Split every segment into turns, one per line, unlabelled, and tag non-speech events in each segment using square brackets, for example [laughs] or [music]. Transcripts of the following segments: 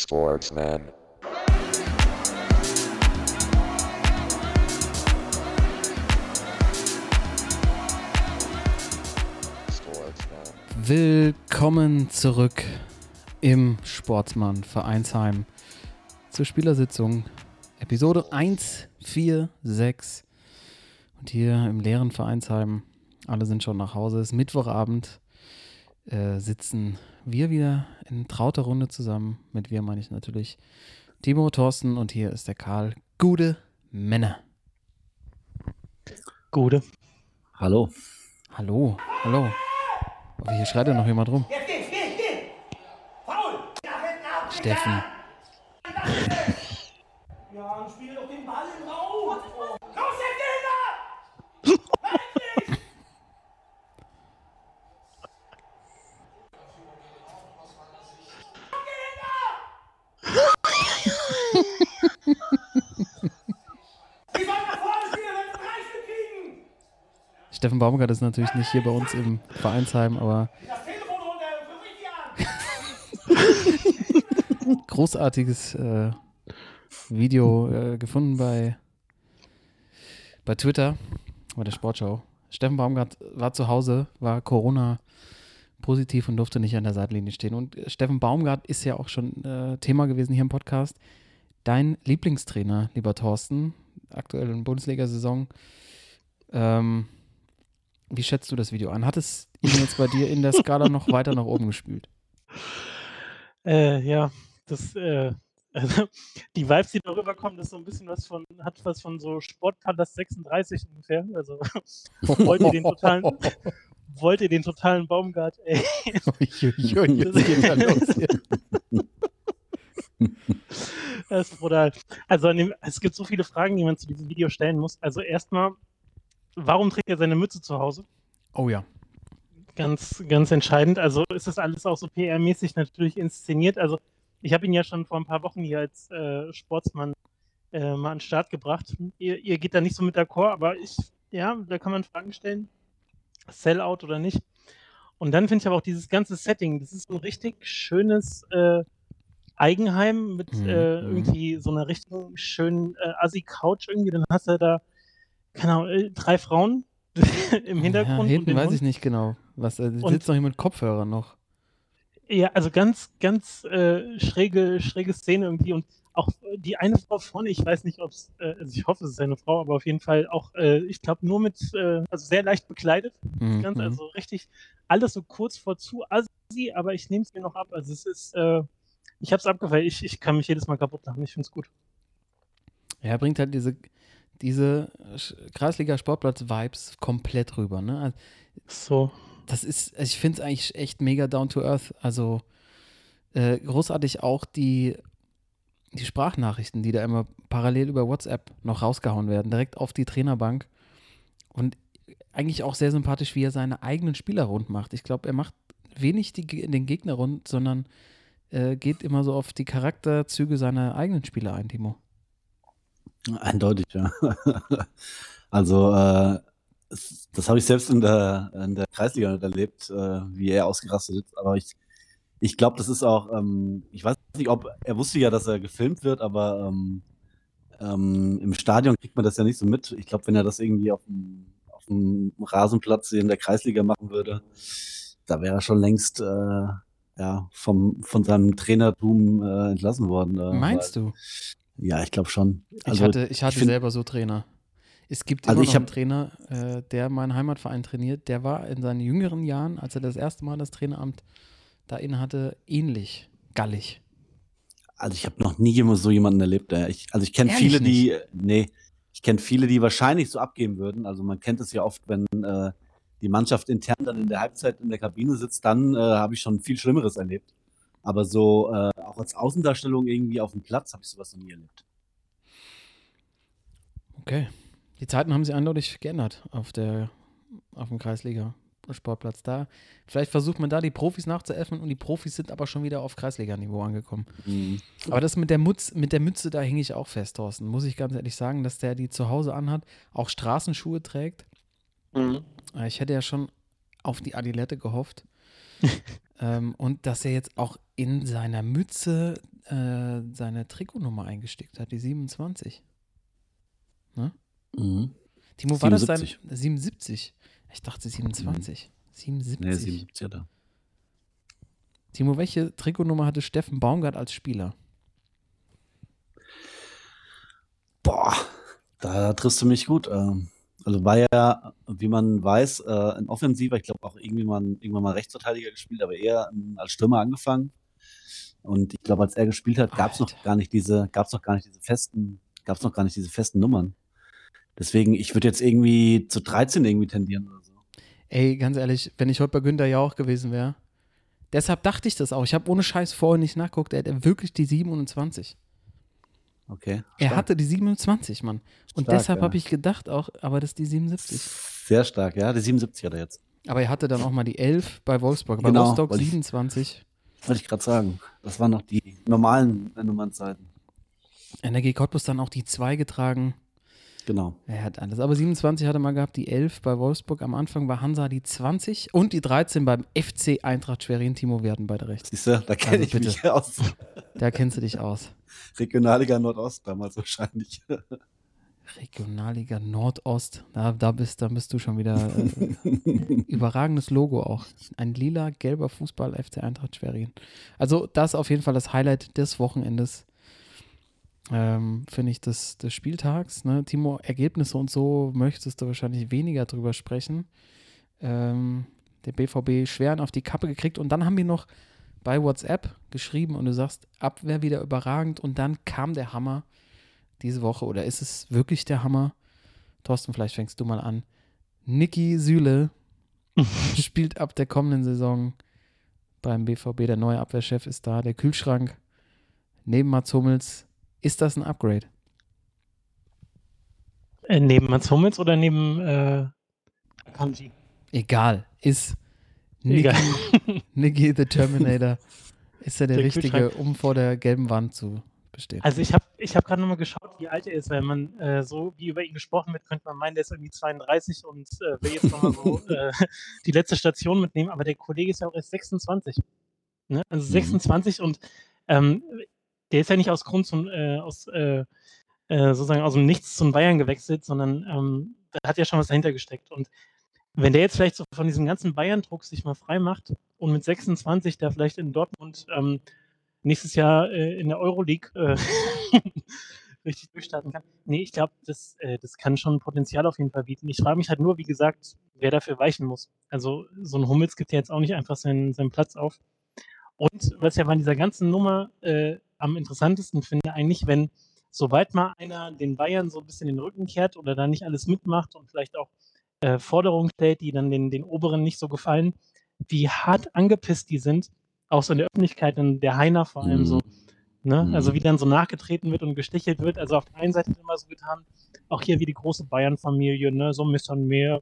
Sportsman.
Willkommen zurück im Sportsmann Vereinsheim zur Spielersitzung. Episode 146 und hier im leeren Vereinsheim alle sind schon nach Hause. Es ist Mittwochabend äh, sitzen wir wieder in trauter Runde zusammen mit wir meine ich natürlich Timo Thorsten und hier ist der Karl gute Männer
Gute.
Hallo.
hallo hallo oh, hier schreit ja noch jemand rum
Jetzt geht's! Faul!
Steffen
Ja, und spiel doch den Ball in Raum! Los, jetzt geht er! Endlich! Die sollen nach vorne spielen, wenn sie drei Stück kriegen!
Steffen Baumgart ist natürlich nicht hier bei uns im Vereinsheim, aber [laughs] großartiges äh, Video äh, gefunden bei, bei Twitter, bei der Sportschau. Steffen Baumgart war zu Hause, war Corona positiv und durfte nicht an der Seitenlinie stehen. Und äh, Steffen Baumgart ist ja auch schon äh, Thema gewesen hier im Podcast. Dein Lieblingstrainer, lieber Thorsten, aktuell in Bundesliga-Saison. Ähm, wie schätzt du das Video an? Hat es ihn jetzt bei dir in der Skala noch [laughs] weiter nach oben gespült?
Äh, ja, das, äh, also die Vibes, die darüber kommen, das ist so ein bisschen was von, hat was von so Sportpalast 36 ungefähr. Also [laughs] wollt ihr den totalen, wollt ihr den totalen Baumgart, ey.
Uiuiui, [laughs] jetzt geht los hier.
Das ist brutal. Also dem, es gibt so viele Fragen, die man zu diesem Video stellen muss. Also erstmal, warum trägt er seine Mütze zu Hause?
Oh ja.
Ganz, ganz entscheidend. Also ist das alles auch so PR-mäßig natürlich inszeniert. Also ich habe ihn ja schon vor ein paar Wochen hier als äh, Sportsmann äh, mal an den Start gebracht. Ihr, ihr geht da nicht so mit d'accord, aber ich, ja, da kann man Fragen stellen. Sellout oder nicht. Und dann finde ich aber auch dieses ganze Setting, das ist so ein richtig schönes äh, Eigenheim mit
Mhm,
äh,
mhm.
irgendwie so einer richtigen schönen äh, Assi-Couch irgendwie. Dann hast du da, äh, drei Frauen [laughs] im Hintergrund.
Ja, hinten weiß
Hund.
ich nicht genau. Was, äh,
Und-
sitzt noch jemand mit Kopfhörer noch.
Ja, also ganz, ganz äh, schräge, schräge Szene irgendwie und auch die eine Frau vorne, ich weiß nicht, ob es, äh, also ich hoffe, es ist eine Frau, aber auf jeden Fall auch, äh, ich glaube, nur mit, äh, also sehr leicht bekleidet,
Mhm,
ganz,
mhm.
also richtig, alles so kurz vor zu assi, aber ich nehme es mir noch ab, also es ist, äh, ich habe es abgefallen, ich, ich kann mich jedes Mal kaputt machen, ich finde es gut.
Ja, er bringt halt diese, diese Sch- Kreisliga-Sportplatz-Vibes komplett rüber. Ne? Also,
So,
Das ist, ich finde es eigentlich echt mega down to earth. Also äh, großartig auch die, die Sprachnachrichten, die da immer parallel über WhatsApp noch rausgehauen werden, direkt auf die Trainerbank. Und eigentlich auch sehr sympathisch, wie er seine eigenen Spieler rund macht. Ich glaube, er macht wenig die, den Gegner rund, sondern äh, geht immer so auf die Charakterzüge seiner eigenen Spieler ein, Timo.
Eindeutig, ja. [laughs] also, äh, das habe ich selbst in der, in der Kreisliga nicht erlebt, äh, wie er ausgerastet ist. Aber ich, ich glaube, das ist auch, ähm, ich weiß nicht, ob er wusste ja, dass er gefilmt wird, aber ähm, ähm, im Stadion kriegt man das ja nicht so mit. Ich glaube, wenn er das irgendwie auf dem, auf dem Rasenplatz in der Kreisliga machen würde, da wäre er schon längst äh, ja, vom, von seinem Trainertum äh, entlassen worden. Äh,
Meinst
weil-
du?
Ja, ich glaube schon.
ich hatte, ich hatte
find-
selber so Trainer. Es gibt
Also
immer
ich
noch einen Trainer, äh, der meinen Heimatverein trainiert. Der war in seinen jüngeren Jahren, als er das erste Mal das Traineramt da innehatte, ähnlich gallig.
Also ich habe noch nie so jemanden erlebt. Ich, also ich kenne viele, die, nee, ich kenne viele, die wahrscheinlich so abgeben würden. Also man kennt es ja oft, wenn äh, die Mannschaft intern dann in der Halbzeit in der Kabine sitzt, dann äh, habe ich schon viel Schlimmeres erlebt. Aber so äh, auch als Außendarstellung irgendwie auf dem Platz habe ich sowas noch nie erlebt.
Okay. Die Zeiten haben sich eindeutig geändert auf der auf dem Kreisliga Sportplatz da. Vielleicht versucht man da die Profis nachzuäffen und die Profis sind aber schon wieder auf Kreisliga-Niveau angekommen.
Mhm.
Aber das mit der, Mutz, mit der Mütze, da hänge ich auch fest, Thorsten. Muss ich ganz ehrlich sagen, dass der die zu Hause anhat, auch Straßenschuhe trägt. Äh, Ich hätte ja schon auf die Adilette gehofft. [laughs] ähm, und dass er jetzt auch in seiner Mütze äh, seine Trikotnummer eingesteckt hat, die 27.
Mhm.
Timo, war das sein
77.
77? Ich dachte 27. 77.
Nee, 77 da.
Timo, welche Trikotnummer hatte Steffen Baumgart als Spieler?
Boah, da triffst du mich gut. Ähm, Also war ja, wie man weiß, äh, ein Offensiver. Ich glaube auch irgendwie mal, irgendwann mal Rechtsverteidiger gespielt, aber eher ähm, als Stürmer angefangen. Und ich glaube, als er gespielt hat, gab es noch gar nicht diese, gab es noch gar nicht diese festen, gab es noch gar nicht diese festen Nummern. Deswegen, ich würde jetzt irgendwie zu 13 irgendwie tendieren oder so.
Ey, ganz ehrlich, wenn ich heute bei Günther Jauch gewesen wäre. Deshalb dachte ich das auch. Ich habe ohne Scheiß vorher nicht nachgeguckt. Er hatte wirklich die 27.
Okay.
Er
stark.
hatte die 27, Mann. Und
Stark,
deshalb
ja.
habe ich gedacht auch, aber das ist die 77.
Sehr stark, ja. Die 77 hat er jetzt.
Aber er hatte dann auch mal die 11 bei Wolfsburg. Bei
Genau,
Rostock
wollte ich-
27.
Wollte ich gerade sagen. Das waren noch die normalen Nummernzeiten.
NRG Cottbus dann auch die 2 getragen.
Genau.
Er hat alles. Aber 27 hat er mal gehabt, die 11 bei Wolfsburg. Am Anfang war Hansa die 20 und die 13 beim FC Eintracht Schwerin. Timo, wir hatten beide recht.
Siehst du, da kenne
Also
ich
bitte.
mich aus.
Da kennst du dich aus.
Regionalliga Nordost damals wahrscheinlich.
Regionalliga Nordost. Da, da, bist, da bist du schon wieder. [laughs] Äh, überragendes Logo auch. Ein lila, gelber Fußball FC Eintracht Schwerin. Also, das ist auf jeden Fall das Highlight des Wochenendes. Ähm, Finde ich des, des Spieltags. Ne? Timo, Ergebnisse und so möchtest du wahrscheinlich weniger drüber sprechen. Ähm, der BVB schweren auf die Kappe gekriegt und dann haben wir noch bei WhatsApp geschrieben und du sagst, Abwehr wieder überragend und dann kam der Hammer diese Woche oder ist es wirklich der Hammer? Thorsten, vielleicht fängst du mal an. Niki Süle [laughs] spielt ab der kommenden Saison beim BVB. Der neue Abwehrchef ist da. Der Kühlschrank neben Mats Hummels. Ist das ein Upgrade?
Äh, neben Mats Hummels oder neben äh, Akanji?
Egal. Ist Niki. [laughs] Niki the Terminator. Ist er der,
Der
Richtige, um vor der gelben Wand zu bestehen?
Also ich habe ich hab gerade nochmal geschaut, wie alt er ist, weil man äh, so wie über ihn gesprochen wird, könnte man meinen, der ist irgendwie 32 und äh, will jetzt nochmal so [laughs] äh, die letzte Station mitnehmen, aber der Kollege ist ja auch erst 26. Ne? Also
Mhm.
26 und ähm, der ist ja nicht aus Grund zum, äh, aus, äh, äh, sozusagen aus dem Nichts zum Bayern gewechselt, sondern ähm, da hat ja schon was dahinter gesteckt. Und wenn der jetzt vielleicht so von diesem ganzen Bayern-Druck sich mal frei macht und mit 26 da vielleicht in Dortmund ähm, nächstes Jahr äh, in der Euroleague äh, [laughs] richtig durchstarten kann. Nee, ich glaube, das, äh, das kann schon Potenzial auf jeden Fall bieten. Ich frage mich halt nur, wie gesagt, wer dafür weichen muss. Also so ein Hummels gibt ja jetzt auch nicht einfach seinen, seinen Platz auf. Und was ich ja bei dieser ganzen Nummer äh, am interessantesten finde, eigentlich, wenn sobald mal einer den Bayern so ein bisschen den Rücken kehrt oder da nicht alles mitmacht und vielleicht auch äh, Forderungen stellt, die dann den, den Oberen nicht so gefallen, wie hart angepisst die sind, auch so in der Öffentlichkeit, in der Heiner vor allem so. Ne?
Mhm.
Also wie dann so nachgetreten wird und gestichelt wird. Also auf der einen Seite wird immer so getan, auch hier wie die große Bayern-Familie, ne? so ein bisschen mehr.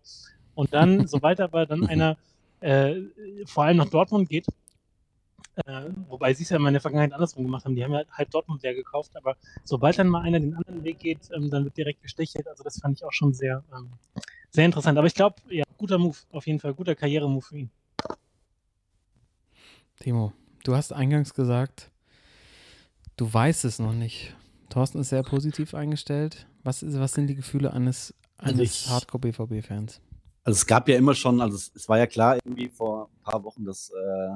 Und dann, [laughs] sobald aber dann einer äh, vor allem nach Dortmund geht, äh, wobei sie es ja immer in der Vergangenheit andersrum gemacht haben, die haben ja halb Dortmund leer gekauft, aber sobald dann mal einer den anderen Weg geht, ähm, dann wird direkt gestichelt. Also das fand ich auch schon sehr, ähm, sehr interessant. Aber ich glaube, ja, guter Move, auf jeden Fall, guter Karrieremove für ihn.
Timo, du hast eingangs gesagt, du weißt es noch nicht. Thorsten ist sehr positiv eingestellt. Was, ist, was sind die Gefühle eines,
Also
eines
ich-
Hardcore-BVB-Fans?
Also es gab ja immer schon, also es, es war ja klar irgendwie vor ein paar Wochen, dass äh,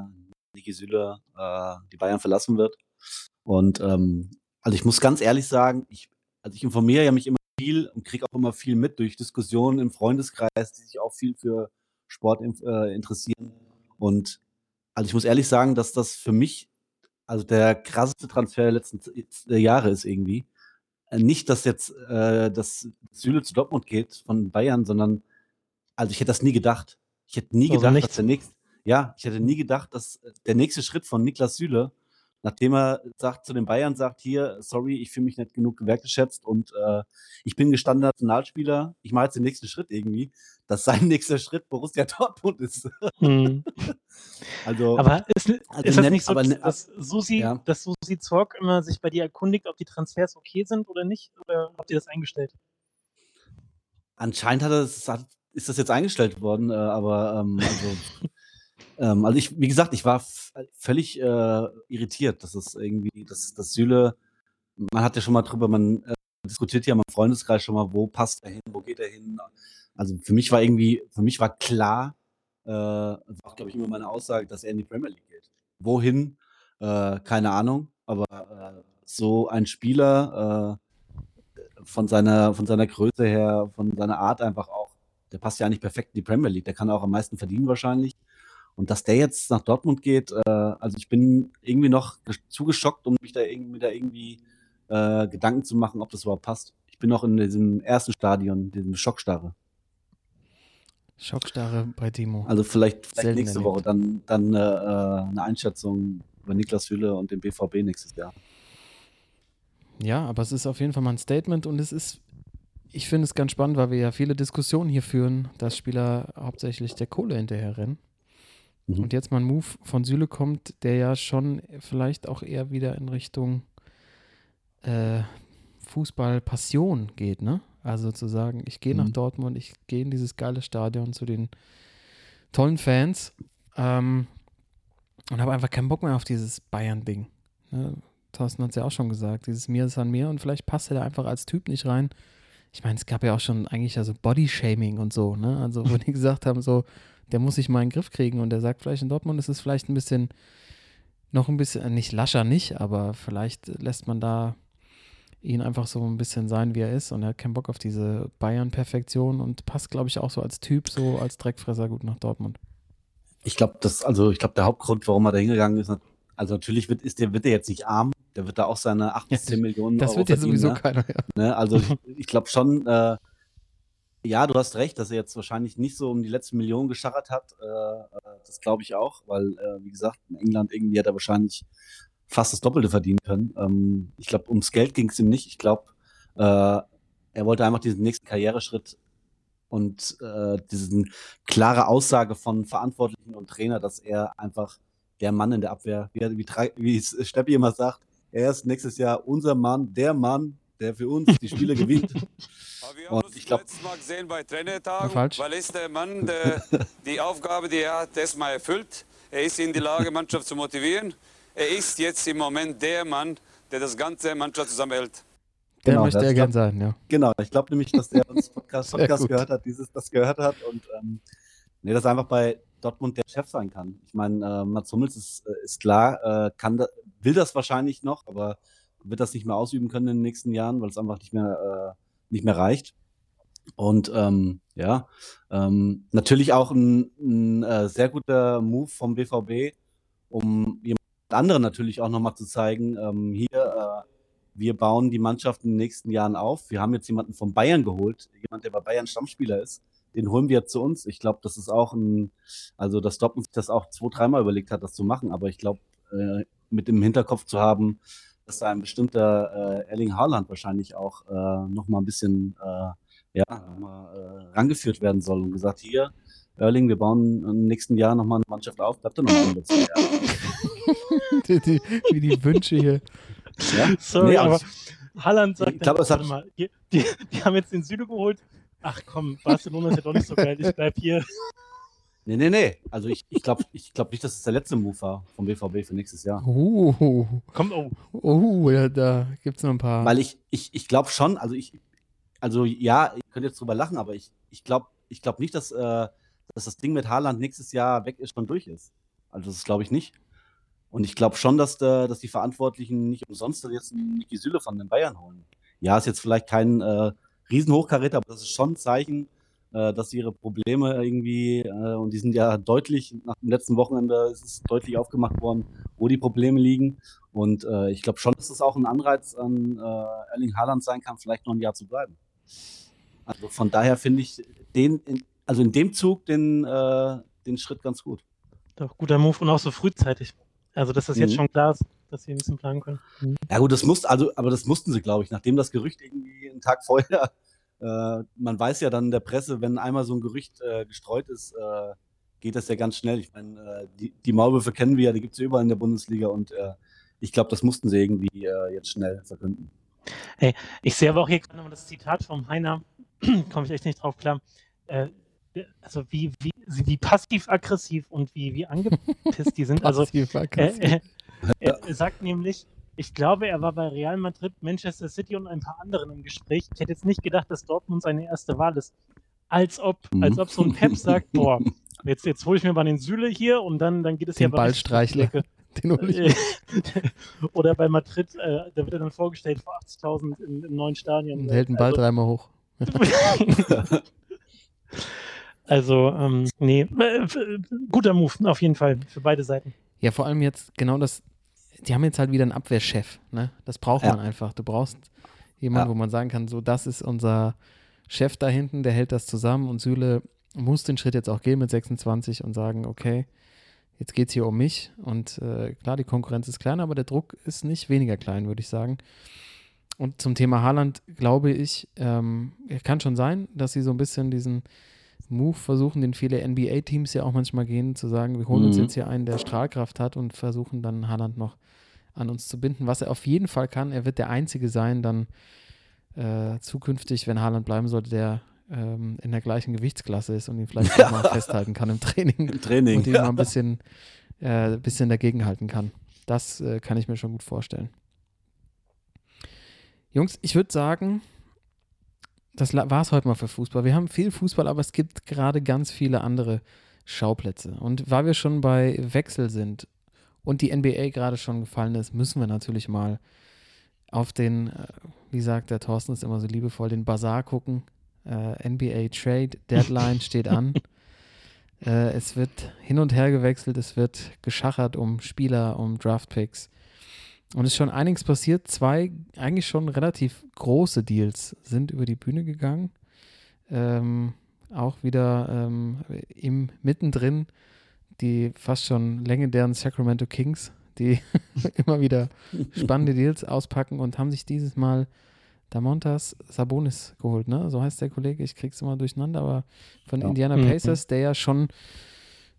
Niki Süle äh, die Bayern verlassen wird. Und ähm, also ich muss ganz ehrlich sagen, ich, also ich informiere ja mich immer viel und kriege auch immer viel mit durch Diskussionen im Freundeskreis, die sich auch viel für Sport äh, interessieren. Und also ich muss ehrlich sagen, dass das für mich also der krasseste Transfer der letzten äh, Jahre ist irgendwie. Äh, Nicht, dass jetzt äh, dass Süle zu Dortmund geht von Bayern, sondern also ich hätte das nie gedacht. Ich hätte nie
Also
gedacht,
nichts.
dass der nächste, ja, ich hätte nie gedacht, dass äh, der nächste Schritt von Niklas Süle, nachdem er sagt zu den Bayern, sagt hier, sorry, ich fühle mich nicht genug wertgeschätzt und äh, ich bin gestandener Nationalspieler, ich mache jetzt den nächsten Schritt irgendwie, dass sein [laughs] nächster Schritt Borussia Dortmund ist.
Hm. [laughs]
Also
Aber ist,
Also
ist das nicht so,
aber ne-
dass Susi,
ja.
dass Susi Zorg immer sich bei dir erkundigt, ob die Transfers okay sind oder nicht? Oder habt ihr das eingestellt?
anscheinend hat er ist das jetzt eingestellt worden, äh, aber ähm, also [laughs] Ähm, also ich, wie gesagt, ich war völlig äh, irritiert, dass es irgendwie, dass, dass Süle, man hat ja schon mal drüber, man äh, diskutiert ja im Freundeskreis schon mal, wo passt er hin, wo geht er hin. Also für mich war irgendwie, für mich war klar, äh, auch, glaube ich, immer meine Aussage, dass er in die Premier League geht. Wohin? Äh, keine Ahnung, aber äh, so ein Spieler äh, von seiner, von seiner Größe her, von seiner Art einfach auch, der passt ja eigentlich perfekt in die Premier League. Der kann auch am meisten verdienen wahrscheinlich. Und dass der jetzt nach Dortmund geht, äh, also ich bin irgendwie noch zu geschockt, um mich da irgendwie, da irgendwie äh, Gedanken zu machen, ob das überhaupt passt. Ich bin noch in diesem ersten Stadion, diesem Schockstarre.
Schockstarre bei Timo.
Also vielleicht, vielleicht nächste
erlebt.
Woche dann, dann äh, äh, eine Einschätzung über Niklas Hülle und den BVB nächstes Jahr.
Ja, aber es ist auf jeden Fall mal ein Statement und es ist, ich finde es ganz spannend, weil wir ja viele Diskussionen hier führen, dass Spieler hauptsächlich der Kohle hinterher rennen.
Mhm.
Und jetzt mal ein Move von Süle kommt, der ja schon vielleicht auch eher wieder in Richtung äh, Fußball-Passion geht, ne? Also zu sagen, ich gehe nach
Mhm.
Dortmund, ich gehe in dieses geile Stadion zu den tollen Fans ähm, und habe einfach keinen Bock mehr auf dieses Bayern-Ding. Ne? Thorsten hat es ja auch schon gesagt, dieses Mir ist an mir und vielleicht passt er da einfach als Typ nicht rein. Ich meine, es gab ja auch schon eigentlich also Body-Shaming und so, ne? Also wo die [laughs] gesagt haben, so, der muss sich mal in den Griff kriegen und der sagt vielleicht in Dortmund ist es vielleicht ein bisschen, noch ein bisschen, nicht lascher nicht, aber vielleicht lässt man da ihn einfach so ein bisschen sein, wie er ist und er hat keinen Bock auf diese Bayern-Perfektion und passt, glaube ich, auch so als Typ, so als Dreckfresser gut nach Dortmund.
Ich glaube, das, also ich glaube, der Hauptgrund, warum er da hingegangen ist, also natürlich wird, ist der, wird er jetzt nicht arm, der wird da auch seine 8 bis
Ja,
10 Millionen
Das
Euro
wird ja
verdienen,
sowieso
ne?
keiner, ja.
Ne? Also ich, ich glaube schon, äh, ja, du hast recht, dass er jetzt wahrscheinlich nicht so um die letzten Millionen gescharrt hat. Äh, äh, das glaube ich auch, weil, äh, wie gesagt, in England irgendwie hat er wahrscheinlich fast das Doppelte verdienen können. Ähm, ich glaube, ums Geld ging es ihm nicht. Ich glaube, äh, er wollte einfach diesen nächsten Karriereschritt und äh, diesen klare Aussage von Verantwortlichen und Trainer, dass er einfach der Mann in der Abwehr, wie, wie, wie es Steppi immer sagt, er ist nächstes Jahr unser Mann, der Mann, der für uns die Spiele gewinnt. [laughs]
Aber wir haben
Und
uns
ich glaub-
letztes Mal gesehen bei
Ja,
Trainertagen,
falsch.
weil er ist der Mann, der die Aufgabe, die er hat, erstmal erfüllt. Er ist in die Lage, [laughs] Mannschaft zu motivieren. Er ist jetzt im Moment der Mann, der das ganze Mannschaft zusammenhält.
Der
Genau,
möchte
das
er gern sein, ja.
Genau, ich glaube nämlich, dass der uns Podcast, [laughs] Podcast gehört hat, dieses, das gehört hat und ähm, nee, dass er einfach bei Dortmund der Chef sein kann. Ich meine, äh, Mats Hummels ist, äh, ist klar, äh, kann da, will das wahrscheinlich noch, aber wird das nicht mehr ausüben können in den nächsten Jahren, weil es einfach nicht mehr, äh, nicht mehr reicht. Und ähm, ja, ähm, natürlich auch ein, ein äh, sehr guter Move vom BVB, um jemand anderen natürlich auch nochmal zu zeigen, ähm, hier, äh, wir bauen die Mannschaft in den nächsten Jahren auf. Wir haben jetzt jemanden von Bayern geholt, jemand, der bei Bayern Stammspieler ist. Den holen wir jetzt zu uns. Ich glaube, das ist auch ein, also dass Dortmund sich das auch zwei, dreimal überlegt hat, das zu machen. Aber ich glaube, äh, mit dem Hinterkopf zu haben, dass da ein bestimmter äh, Erling Haaland wahrscheinlich auch äh, nochmal ein bisschen äh, ja, noch mal, äh, rangeführt werden soll und gesagt, hier, Erling, wir bauen im nächsten Jahr nochmal eine Mannschaft auf, bleibt dann noch ein zwei Jahre.
die, die, wie die Wünsche hier.
Ja?
Sorry,
Nee,
aber Haaland sagt,
Ich glaub,
dann,
es hat-
mal, die, die, die haben jetzt den Süde geholt. Ach komm, Barcelona ist ja doch nicht so geil, ich bleib hier.
Nee, nee, nee. Also ich, ich glaube ich glaub nicht, dass es der letzte Move war vom BVB für nächstes Jahr.
Uh,
Komm, oh,
uh, ja, da gibt es noch ein paar.
Weil ich, ich, ich glaube schon, also ich, also ja, ihr könnt jetzt drüber lachen, aber ich, ich glaube ich glaub nicht, dass, äh, dass das Ding mit Haaland nächstes Jahr weg ist, schon durch ist. Also das glaube ich nicht. Und ich glaube schon, dass, da, dass die Verantwortlichen nicht umsonst jetzt einen Niki Süle von den Bayern holen. Ja, ist jetzt vielleicht kein äh, Riesenhochkaräter, aber das ist schon ein Zeichen, äh, dass sie ihre Probleme irgendwie, äh, und die sind ja deutlich, nach dem letzten Wochenende ist es deutlich aufgemacht worden, wo die Probleme liegen. Und äh, ich glaube schon, dass es auch ein Anreiz an Erling Haaland sein kann, vielleicht noch ein Jahr zu bleiben. Also von daher finde ich den, in, also in dem Zug den, den Schritt ganz gut.
doch guter Move und auch so frühzeitig. Also, dass das jetzt
Mhm.
schon klar ist, dass sie ein bisschen planen können.
Ja gut, das muss, also, aber das mussten sie, glaube ich, nachdem das Gerücht irgendwie einen Tag [laughs] vorher, äh, man weiß ja dann in der Presse, wenn einmal so ein Gerücht äh, gestreut ist, äh, geht das ja ganz schnell. Ich meine, äh, die, die Maulwürfe kennen wir ja, die gibt es ja überall in der Bundesliga und äh, ich glaube, das mussten sie irgendwie äh, jetzt schnell verkünden.
Ich sehe aber auch hier gerade nochmal das Zitat vom Heiner, [clears throat] komme ich echt nicht drauf klar. Äh, also wie, wie wie passiv-aggressiv und wie, wie angepisst die sind. [laughs] Also
Passiv,
er, sagt nämlich, ich glaube, er war bei Real Madrid, Manchester City und ein paar anderen im Gespräch. Ich hätte jetzt nicht gedacht, dass Dortmund seine erste Wahl ist. Als ob,
Mhm.
als ob so ein Pep sagt, [laughs] boah, jetzt, jetzt hole ich mir mal den Süle hier und dann, dann geht es
Den
ja richtig
Ballstreichler. [laughs] Den hol ich. [laughs]
Oder bei Madrid, äh, da wird er dann vorgestellt vor 80.000 im, im neuen Stadion.
und hält den Ball dreimal hoch.
Also, also ähm, nee, äh, f- guter Move, auf jeden Fall, für beide Seiten.
Ja, vor allem jetzt genau das, die haben jetzt halt wieder einen Abwehrchef, ne? Das braucht
Ja.
man einfach. Du brauchst jemanden,
Ja.
wo man sagen kann, so, das ist unser Chef da hinten, der hält das zusammen und Süle muss den Schritt jetzt auch gehen mit 26 und sagen, okay, jetzt geht es hier um mich und äh, klar, die Konkurrenz ist klein, aber der Druck ist nicht weniger klein, würde ich sagen. Und zum Thema Haaland glaube ich, ähm, kann schon sein, dass sie so ein bisschen diesen Move versuchen, den viele NBA-Teams ja auch manchmal gehen, zu sagen, wir holen uns
Mhm.
jetzt hier einen, der Strahlkraft hat und versuchen dann Haaland noch an uns zu binden. Was er auf jeden Fall kann, er wird der Einzige sein, dann äh, zukünftig, wenn Haaland bleiben sollte, der ähm, in der gleichen Gewichtsklasse ist und ihn vielleicht
Ja.
auch mal [laughs] festhalten kann im Training
Im Training.
und ihn
ja.
mal ein [laughs] bisschen, äh, bisschen dagegenhalten kann. Das äh, kann ich mir schon gut vorstellen. Jungs, ich würde sagen, das war es heute mal für Fußball. Wir haben viel Fußball, aber es gibt gerade ganz viele andere Schauplätze. Und weil wir schon bei Wechsel sind und die NBA gerade schon gefallen ist, müssen wir natürlich mal auf den, äh, wie sagt der Thorsten ist immer so liebevoll, den Bazar gucken. Äh, NBA Trade Deadline [laughs] steht an. Äh, es wird hin und her gewechselt, es wird geschachert um Spieler, um Draftpicks. Und es ist schon einiges passiert. Zwei eigentlich schon relativ große Deals sind über die Bühne gegangen. Ähm, auch wieder ähm, im mittendrin die fast schon legendären Sacramento Kings, die [laughs] immer wieder spannende Deals auspacken und haben sich dieses Mal Damontas Sabonis geholt, ne? So heißt der Kollege, ich krieg's immer durcheinander, aber von
Ja.
Indiana
Mhm.
Pacers, der ja schon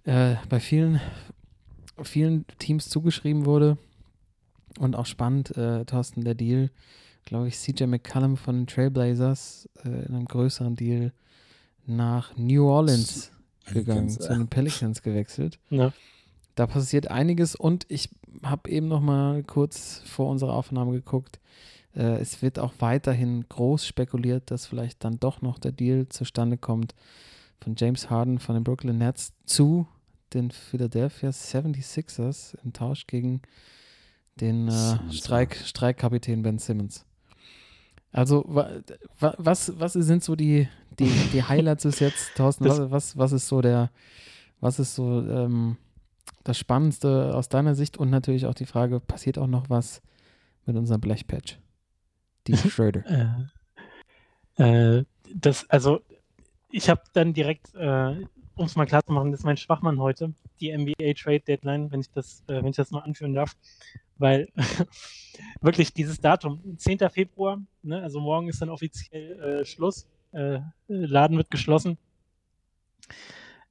äh, bei vielen, vielen Teams zugeschrieben wurde. Und auch spannend, äh, Thorsten, der Deal, glaube ich, CJ McCallum von den Trailblazers äh, in einem größeren Deal nach New Orleans gegangen,
Pelicans,
zu den Pelicans gewechselt. [laughs]
Ja.
Da passiert einiges und ich habe eben noch mal kurz vor unserer Aufnahme geguckt. Äh, es wird auch weiterhin groß spekuliert, dass vielleicht dann doch noch der Deal zustande kommt von James Harden von den Brooklyn Nets zu den Philadelphia 76ers im Tausch gegen den äh, Streik, Streikkapitän Ben Simmons. Also, wa, wa, was, was sind so die, die, die Highlights bis jetzt, Thorsten? Was, was, was ist so der, was ist so ähm, das Spannendste aus deiner Sicht? Und natürlich auch die Frage, passiert auch noch was mit unserem Blechpatch? Die [laughs] Schröder.
Äh, äh, das, also, ich habe dann direkt, äh, um es mal klar zu machen, das ist mein Schwachmann heute, die NBA Trade Deadline, wenn ich das, äh, wenn ich das mal anführen darf, weil [laughs] wirklich dieses Datum, 10. Februar, ne, also morgen ist dann offiziell äh, Schluss, äh, Laden wird geschlossen,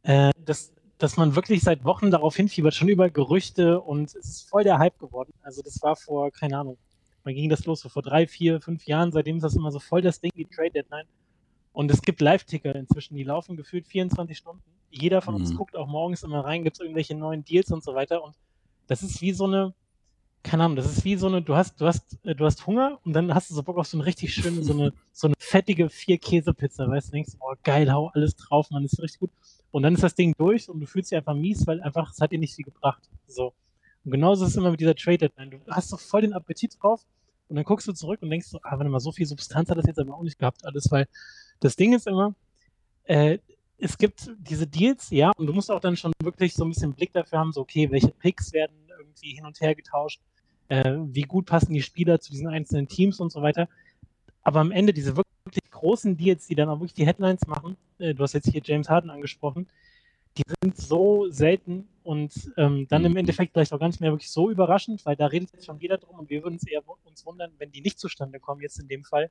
äh, dass, dass man wirklich seit Wochen darauf hinfiebert, schon über Gerüchte und es ist voll der Hype geworden. Also das war vor, keine Ahnung, wann ging das los? So vor drei, vier, fünf Jahren, seitdem ist das immer so voll das Ding, die Trade Deadline. Und es gibt Live-Ticker inzwischen, die laufen gefühlt 24 Stunden. Jeder von uns
Mhm.
guckt auch morgens immer rein, gibt es irgendwelche neuen Deals und so weiter. Und das ist wie so eine, keine Ahnung, das ist wie so eine, du hast, du hast, äh, du hast Hunger und dann hast du so Bock auf so eine richtig schöne, so eine, so eine fettige Vier-Käse-Pizza, weißt du, denkst, oh geil, hau alles drauf, man, ist richtig gut. Und dann ist das Ding durch und du fühlst dich einfach mies, weil einfach, es hat dir nicht viel gebracht. So. Und genauso ist es immer mit dieser Trade-Deadline. Du hast so voll den Appetit drauf und dann guckst du zurück und denkst so, ah, warte mal, so viel Substanz hat das jetzt aber auch nicht gehabt, alles, weil das Ding ist immer, äh, es gibt diese Deals, ja, und du musst auch dann schon wirklich so ein bisschen Blick dafür haben, so, okay, welche Picks werden irgendwie hin und her getauscht, äh, wie gut passen die Spieler zu diesen einzelnen Teams und so weiter. Aber am Ende diese wirklich großen Deals, die dann auch wirklich die Headlines machen, äh, du hast jetzt hier James Harden angesprochen, die sind so selten und ähm, dann im
Mhm.
Endeffekt vielleicht auch gar nicht mehr wirklich so überraschend, weil da redet jetzt schon jeder drum und wir würden uns eher uns wundern, wenn die nicht zustande kommen, jetzt in dem Fall.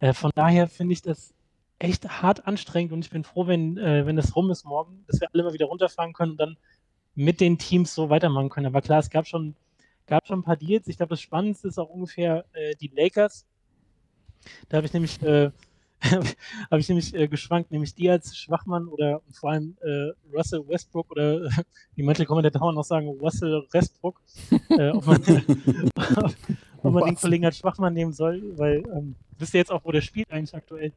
Äh, von daher finde ich das echt hart anstrengend und ich bin froh, wenn, äh, wenn das rum ist morgen, dass wir alle mal wieder runterfahren können und dann mit den Teams so weitermachen können. Aber klar, es gab schon, gab schon ein paar Deals. Ich glaube, das Spannendste ist auch ungefähr äh, die Lakers. Da habe ich nämlich äh, [laughs] habe ich nämlich äh, geschwankt, nämlich die als Schwachmann oder vor allem äh, Russell Westbrook oder [laughs] wie manche Kommentatoren noch sagen, Russell Westbrook, äh, ob man, [laughs] ob man den? Kollegen als Schwachmann nehmen soll, weil ähm, wisst ihr jetzt auch, wo der spielt eigentlich aktuell?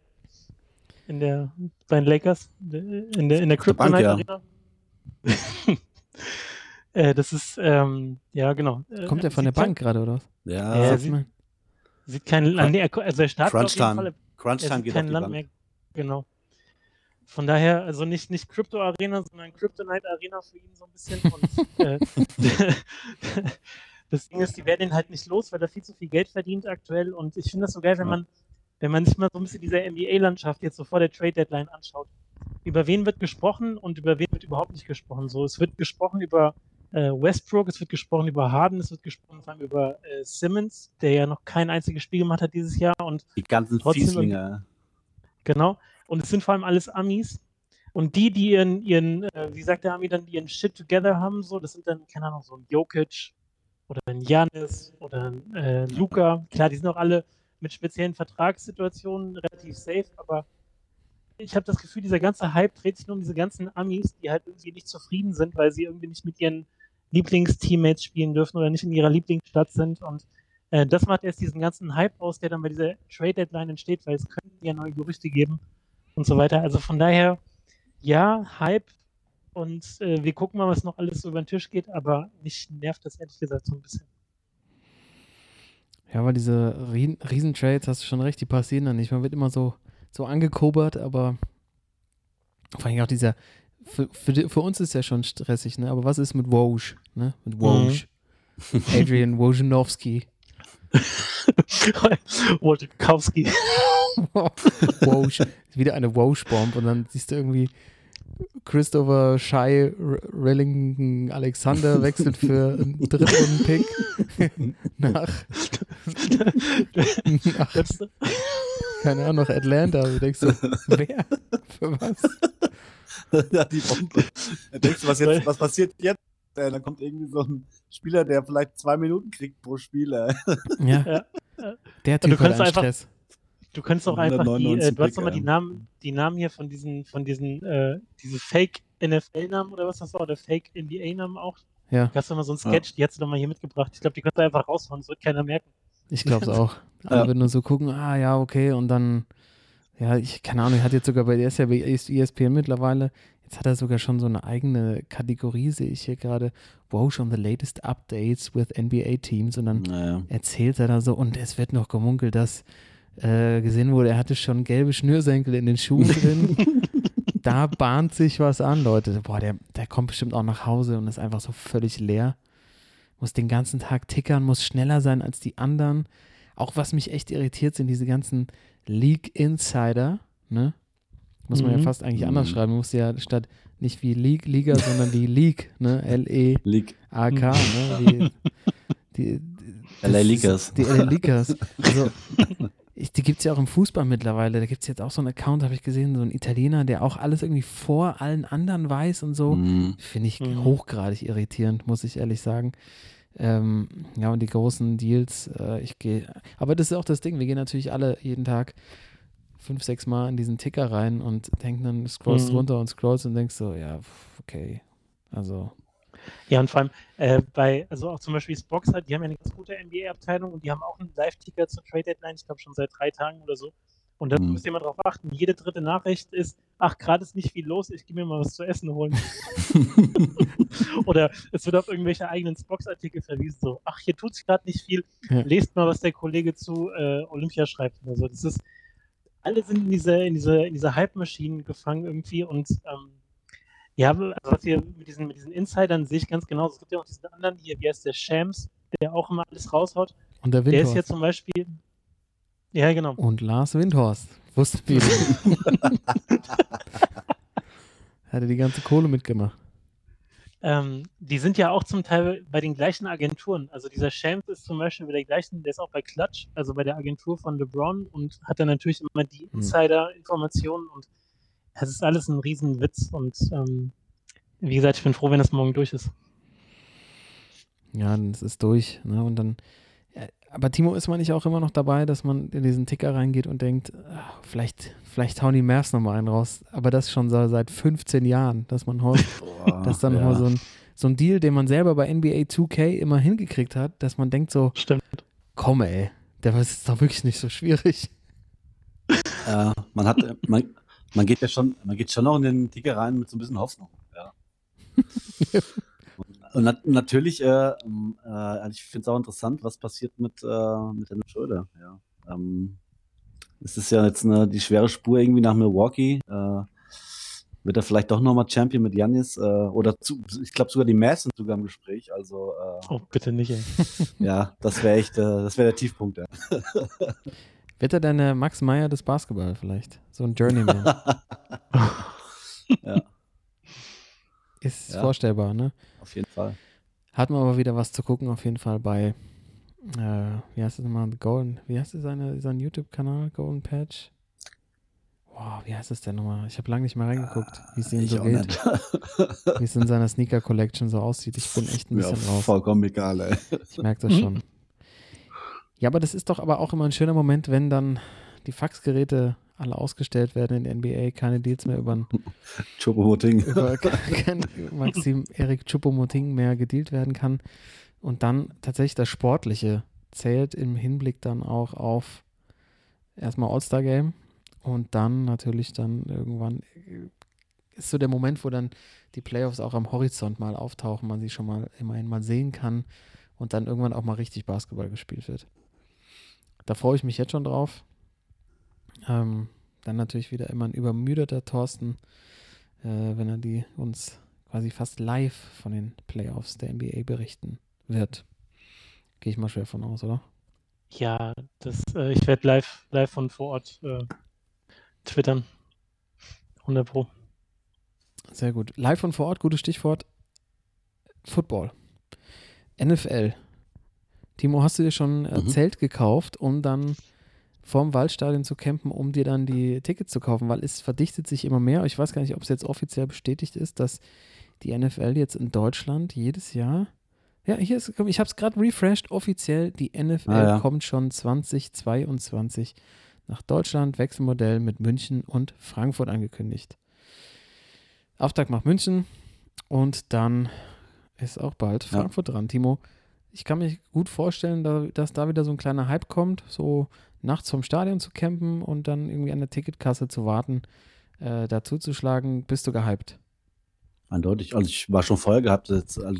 In der, bei den Lakers, in der, in der
Auf der
Kryptonite
ja.
Arena. Äh, das ist, ähm, ja genau. Äh,
Kommt er von der Bank gerade, oder was?
Ja,
Sag
sieht-
mal.
Sieht kein Land, nee, also er startet auf
Crunch
jeden Fall,
Time. Crunch Time
sieht
geht auf
kein
die
Land
Bank.
mehr. Genau. Von daher, also nicht, nicht Crypto Arena, sondern Kryptonite Arena für ihn so ein bisschen. Und, [laughs] äh, [laughs] das Ding ist, die werden ihn halt nicht los, weil er viel zu viel Geld verdient aktuell. Und ich finde das so geil, wenn
Ja.
man, wenn man sich mal so ein bisschen diese NBA-Landschaft jetzt so vor der Trade Deadline anschaut. Über wen wird gesprochen und über wen wird überhaupt nicht gesprochen. So, es wird gesprochen über äh, Westbrook, es wird gesprochen über Harden, es wird gesprochen vor allem über äh, Simmons, der ja noch kein einziges Spiel gemacht hat dieses Jahr und
Die ganzen Fieslinge.
Genau. Und es sind vor allem alles Amis. Und die, die ihren, ihren äh, wie sagt der Ami dann, ihren Shit together haben, so, das sind dann, keine Ahnung, so ein Jokic oder ein Janis oder ein äh, Luca. Klar, die sind auch alle mit speziellen Vertragssituationen relativ safe, aber ich habe das Gefühl, dieser ganze Hype dreht sich nur um diese ganzen Amis, die halt irgendwie nicht zufrieden sind, weil sie irgendwie nicht mit ihren Lieblingsteammates spielen dürfen oder nicht in ihrer Lieblingsstadt sind. Und äh, das macht erst diesen ganzen Hype aus, der dann bei dieser Trade Deadline entsteht, weil es könnten ja neue Gerüchte geben und so weiter. Also von daher, ja, Hype und äh, wir gucken mal, was noch alles so über den Tisch geht, aber mich nervt das ehrlich gesagt so ein bisschen.
Ja, weil diese Rie- Riesentrades, hast du schon recht, die passieren dann nicht. Man wird immer so, so angekobert, aber vor allem auch dieser, für, für, für uns ist ja schon stressig, ne? Aber was ist mit Woj, ne? Mit Woj. Adrian [laughs] Wojnarowski. [laughs]
Wojtkowski. [laughs]
Woj. Wieder eine Woj-Bomb und dann siehst du irgendwie Christopher Shai R- Rillington Alexander wechselt für einen Drittrunden-Pick nach, nach,
Jetzt,
keine Ahnung, nach Atlanta. Du denkst so, wer? Für was? [laughs]
ja, die Bombe. Da denkst du, was, jetzt, was passiert jetzt? Äh, dann kommt irgendwie so ein Spieler, der vielleicht zwei Minuten kriegt pro Spieler.
Ja,
Ja.
der
du
Typ hat
kannst einfach-
Stress.
Du könntest auch einfach die, äh,
199
du hast doch mal die Namen, die Namen hier von diesen, von diesen, äh, diese Fake NFL-Namen oder was das war, oder Fake NBA-Namen auch.
Ja,
Du hast doch mal so ein Sketch, die hast du doch mal hier mitgebracht. Ich glaube, die kannst du einfach raushauen, das wird keiner merken.
ich glaube es auch. Alle
Ja.
würden nur so gucken, ah ja, okay, und dann, ja, ich, keine Ahnung, er hat jetzt sogar bei, der ist ja bei ESPN mittlerweile, jetzt hat er sogar schon so eine eigene Kategorie, sehe ich hier gerade, Woj on the latest updates with NBA teams und dann
Naja.
erzählt er da so und es wird noch gemunkelt, dass äh, gesehen wurde, er hatte schon gelbe Schnürsenkel in den Schuhen drin. [laughs] da bahnt sich was an, Leute. Boah, der, der kommt bestimmt auch nach Hause und ist einfach so völlig leer. Muss den ganzen Tag tickern, muss schneller sein als die anderen. Auch was mich echt irritiert, sind diese ganzen League Insider, ne? Muss man ja
Mhm.
fast eigentlich anders
Mhm.
schreiben. Muss ja statt nicht wie League, Liga, [laughs] sondern wie League, ne? L-E.
League.
AK, ne? [laughs] Die, die, das
LA Lakers.
Die LA Lakers. Also, ich, die gibt es ja auch im Fußball mittlerweile. Da gibt es jetzt auch so einen Account, habe ich gesehen, so ein Italiener, der auch alles irgendwie vor allen anderen weiß und so.
Mhm.
Finde ich
Mhm.
hochgradig irritierend, muss ich ehrlich sagen. Ähm, ja, und die großen Deals, äh, ich gehe, aber das ist auch das Ding, wir gehen natürlich alle jeden Tag fünf, sechs Mal in diesen Ticker rein und denken dann, scrollst
Mhm.
runter und scrollst und denkst so, ja, okay. Also,
Ja, und vor allem äh, bei, also auch zum Beispiel Spox hat, die haben ja eine ganz gute NBA-Abteilung und die haben auch einen Live-Ticker zur Trade Deadline, ich glaube schon seit drei Tagen oder so. Und da
Mhm.
müsst ihr mal drauf achten. Jede dritte Nachricht ist, ach, gerade ist nicht viel los, ich gehe mir mal was zu essen holen. [laughs] Oder es wird auf irgendwelche eigenen Spox-Artikel verwiesen, so, ach, hier tut sich gerade nicht viel,
Ja.
lest mal, was der Kollege zu äh, Olympia schreibt. Also das ist, alle sind in diese, in diese, in diese Hype-Maschinen gefangen irgendwie und ähm, ja, also was hier mit diesen, mit diesen Insidern sehe ich ganz genau. Es gibt ja auch diesen anderen hier, wie heißt der Shams, der auch immer alles raushaut.
und der
Der ist ja zum Beispiel. Ja, genau.
Und Lars Windhorst. Wussten viele. [laughs] [laughs] Hatte die ganze Kohle mitgemacht.
Ähm, die sind ja auch zum Teil bei den gleichen Agenturen. Also dieser Shams ist zum Beispiel bei der gleichen, der ist auch bei Clutch, also bei der Agentur von LeBron und hat dann natürlich immer die Insider-Informationen und es ist alles ein Riesenwitz und ähm, wie gesagt, ich bin froh, wenn das morgen durch ist.
Ja, dann ist es durch. Ne? Und dann, Aber Timo, ist man nicht auch immer noch dabei, dass man in diesen Ticker reingeht und denkt, ah, vielleicht, vielleicht hauen die Mavs nochmal einen raus. Aber das schon so seit 15 Jahren, dass man hofft, [laughs]
Boah,
dass dann
ja.
nochmal so ein, so ein Deal, den man selber bei NBA 2K immer hingekriegt hat, dass man denkt so,
Stimmt.
komm ey, der ist doch wirklich nicht so schwierig.
Ja, man hat, man, man geht ja schon, man geht schon noch in den Ticker rein mit so ein bisschen Hoffnung. Ja. [laughs] und, nat natürlich, äh, äh, also ich finde es auch interessant, was passiert mit, äh, mit Dennis Schröder. Ja. Ähm, es ist ja jetzt eine, die schwere Spur irgendwie nach Milwaukee. Äh, wird er vielleicht doch nochmal Champion mit Janis? Äh, oder zu, ich glaube sogar die Mavs sind sogar im Gespräch. Also äh,
Oh, bitte nicht, ey. [laughs]
ja, das wäre echt, äh, das wäre der Tiefpunkt. Ja. [laughs]
Wird er denn der Max Meyer des Basketball vielleicht? So ein Journeyman. [laughs]
ja,
Ist
Ja.
vorstellbar, ne?
Auf jeden Fall.
Hat man aber wieder was zu gucken, auf jeden Fall bei, äh, wie heißt es nochmal, Golden, wie heißt es seine, sein YouTube-Kanal, Golden Patch? Wow, wie heißt es denn nochmal? Ich habe lange nicht mehr reingeguckt, wie es ihm so geht, wie es in seiner Sneaker-Collection so aussieht. Ich bin echt ein bisschen raus.
vollkommen egal, ey.
Ich merke das schon. Ja, aber das ist doch aber auch immer ein schöner Moment, wenn dann die Faxgeräte alle ausgestellt werden in der NBA, keine Deals mehr über, [laughs]
Chopomoting. [laughs]
über kein Maxim Erik Choupo-Moting mehr gedealt werden kann und dann tatsächlich das Sportliche zählt im Hinblick dann auch auf erstmal All-Star-Game und dann natürlich dann irgendwann äh, ist so der Moment, wo dann die Playoffs auch am Horizont mal auftauchen, man sie schon mal immerhin mal sehen kann und dann irgendwann auch mal richtig Basketball gespielt wird. Da freue ich mich jetzt schon drauf. Ähm, dann natürlich wieder immer ein übermüdeter Thorsten, äh, wenn er die uns quasi fast live von den Playoffs der NBA berichten wird. Gehe ich mal schwer von aus, oder?
Ja, das, äh, ich werde live, live von vor Ort äh, twittern. 100 Pro.
Sehr gut. Live und vor Ort, gutes Stichwort. Football. NFL. Timo, hast du dir schon äh,
Mhm.
Zelt gekauft, um dann vorm Waldstadion zu campen, um dir dann die Tickets zu kaufen? Weil es verdichtet sich immer mehr. Ich weiß gar nicht, ob es jetzt offiziell bestätigt ist, dass die NFL jetzt in Deutschland jedes Jahr. Ja, hier ist, ich habe es gerade refreshed. Offiziell, die NFL
Ah, ja.
kommt schon 2022 nach Deutschland. Wechselmodell mit München und Frankfurt angekündigt. Auftakt macht München und dann ist auch bald
Ja.
Frankfurt dran. Timo, ich kann mir gut vorstellen, da, dass da wieder so ein kleiner Hype kommt, so nachts vom Stadion zu campen und dann irgendwie an der Ticketkasse zu warten, äh, dazu zu schlagen. Bist du gehypt?
Eindeutig. Also ich war schon vorher gehabt. Das, also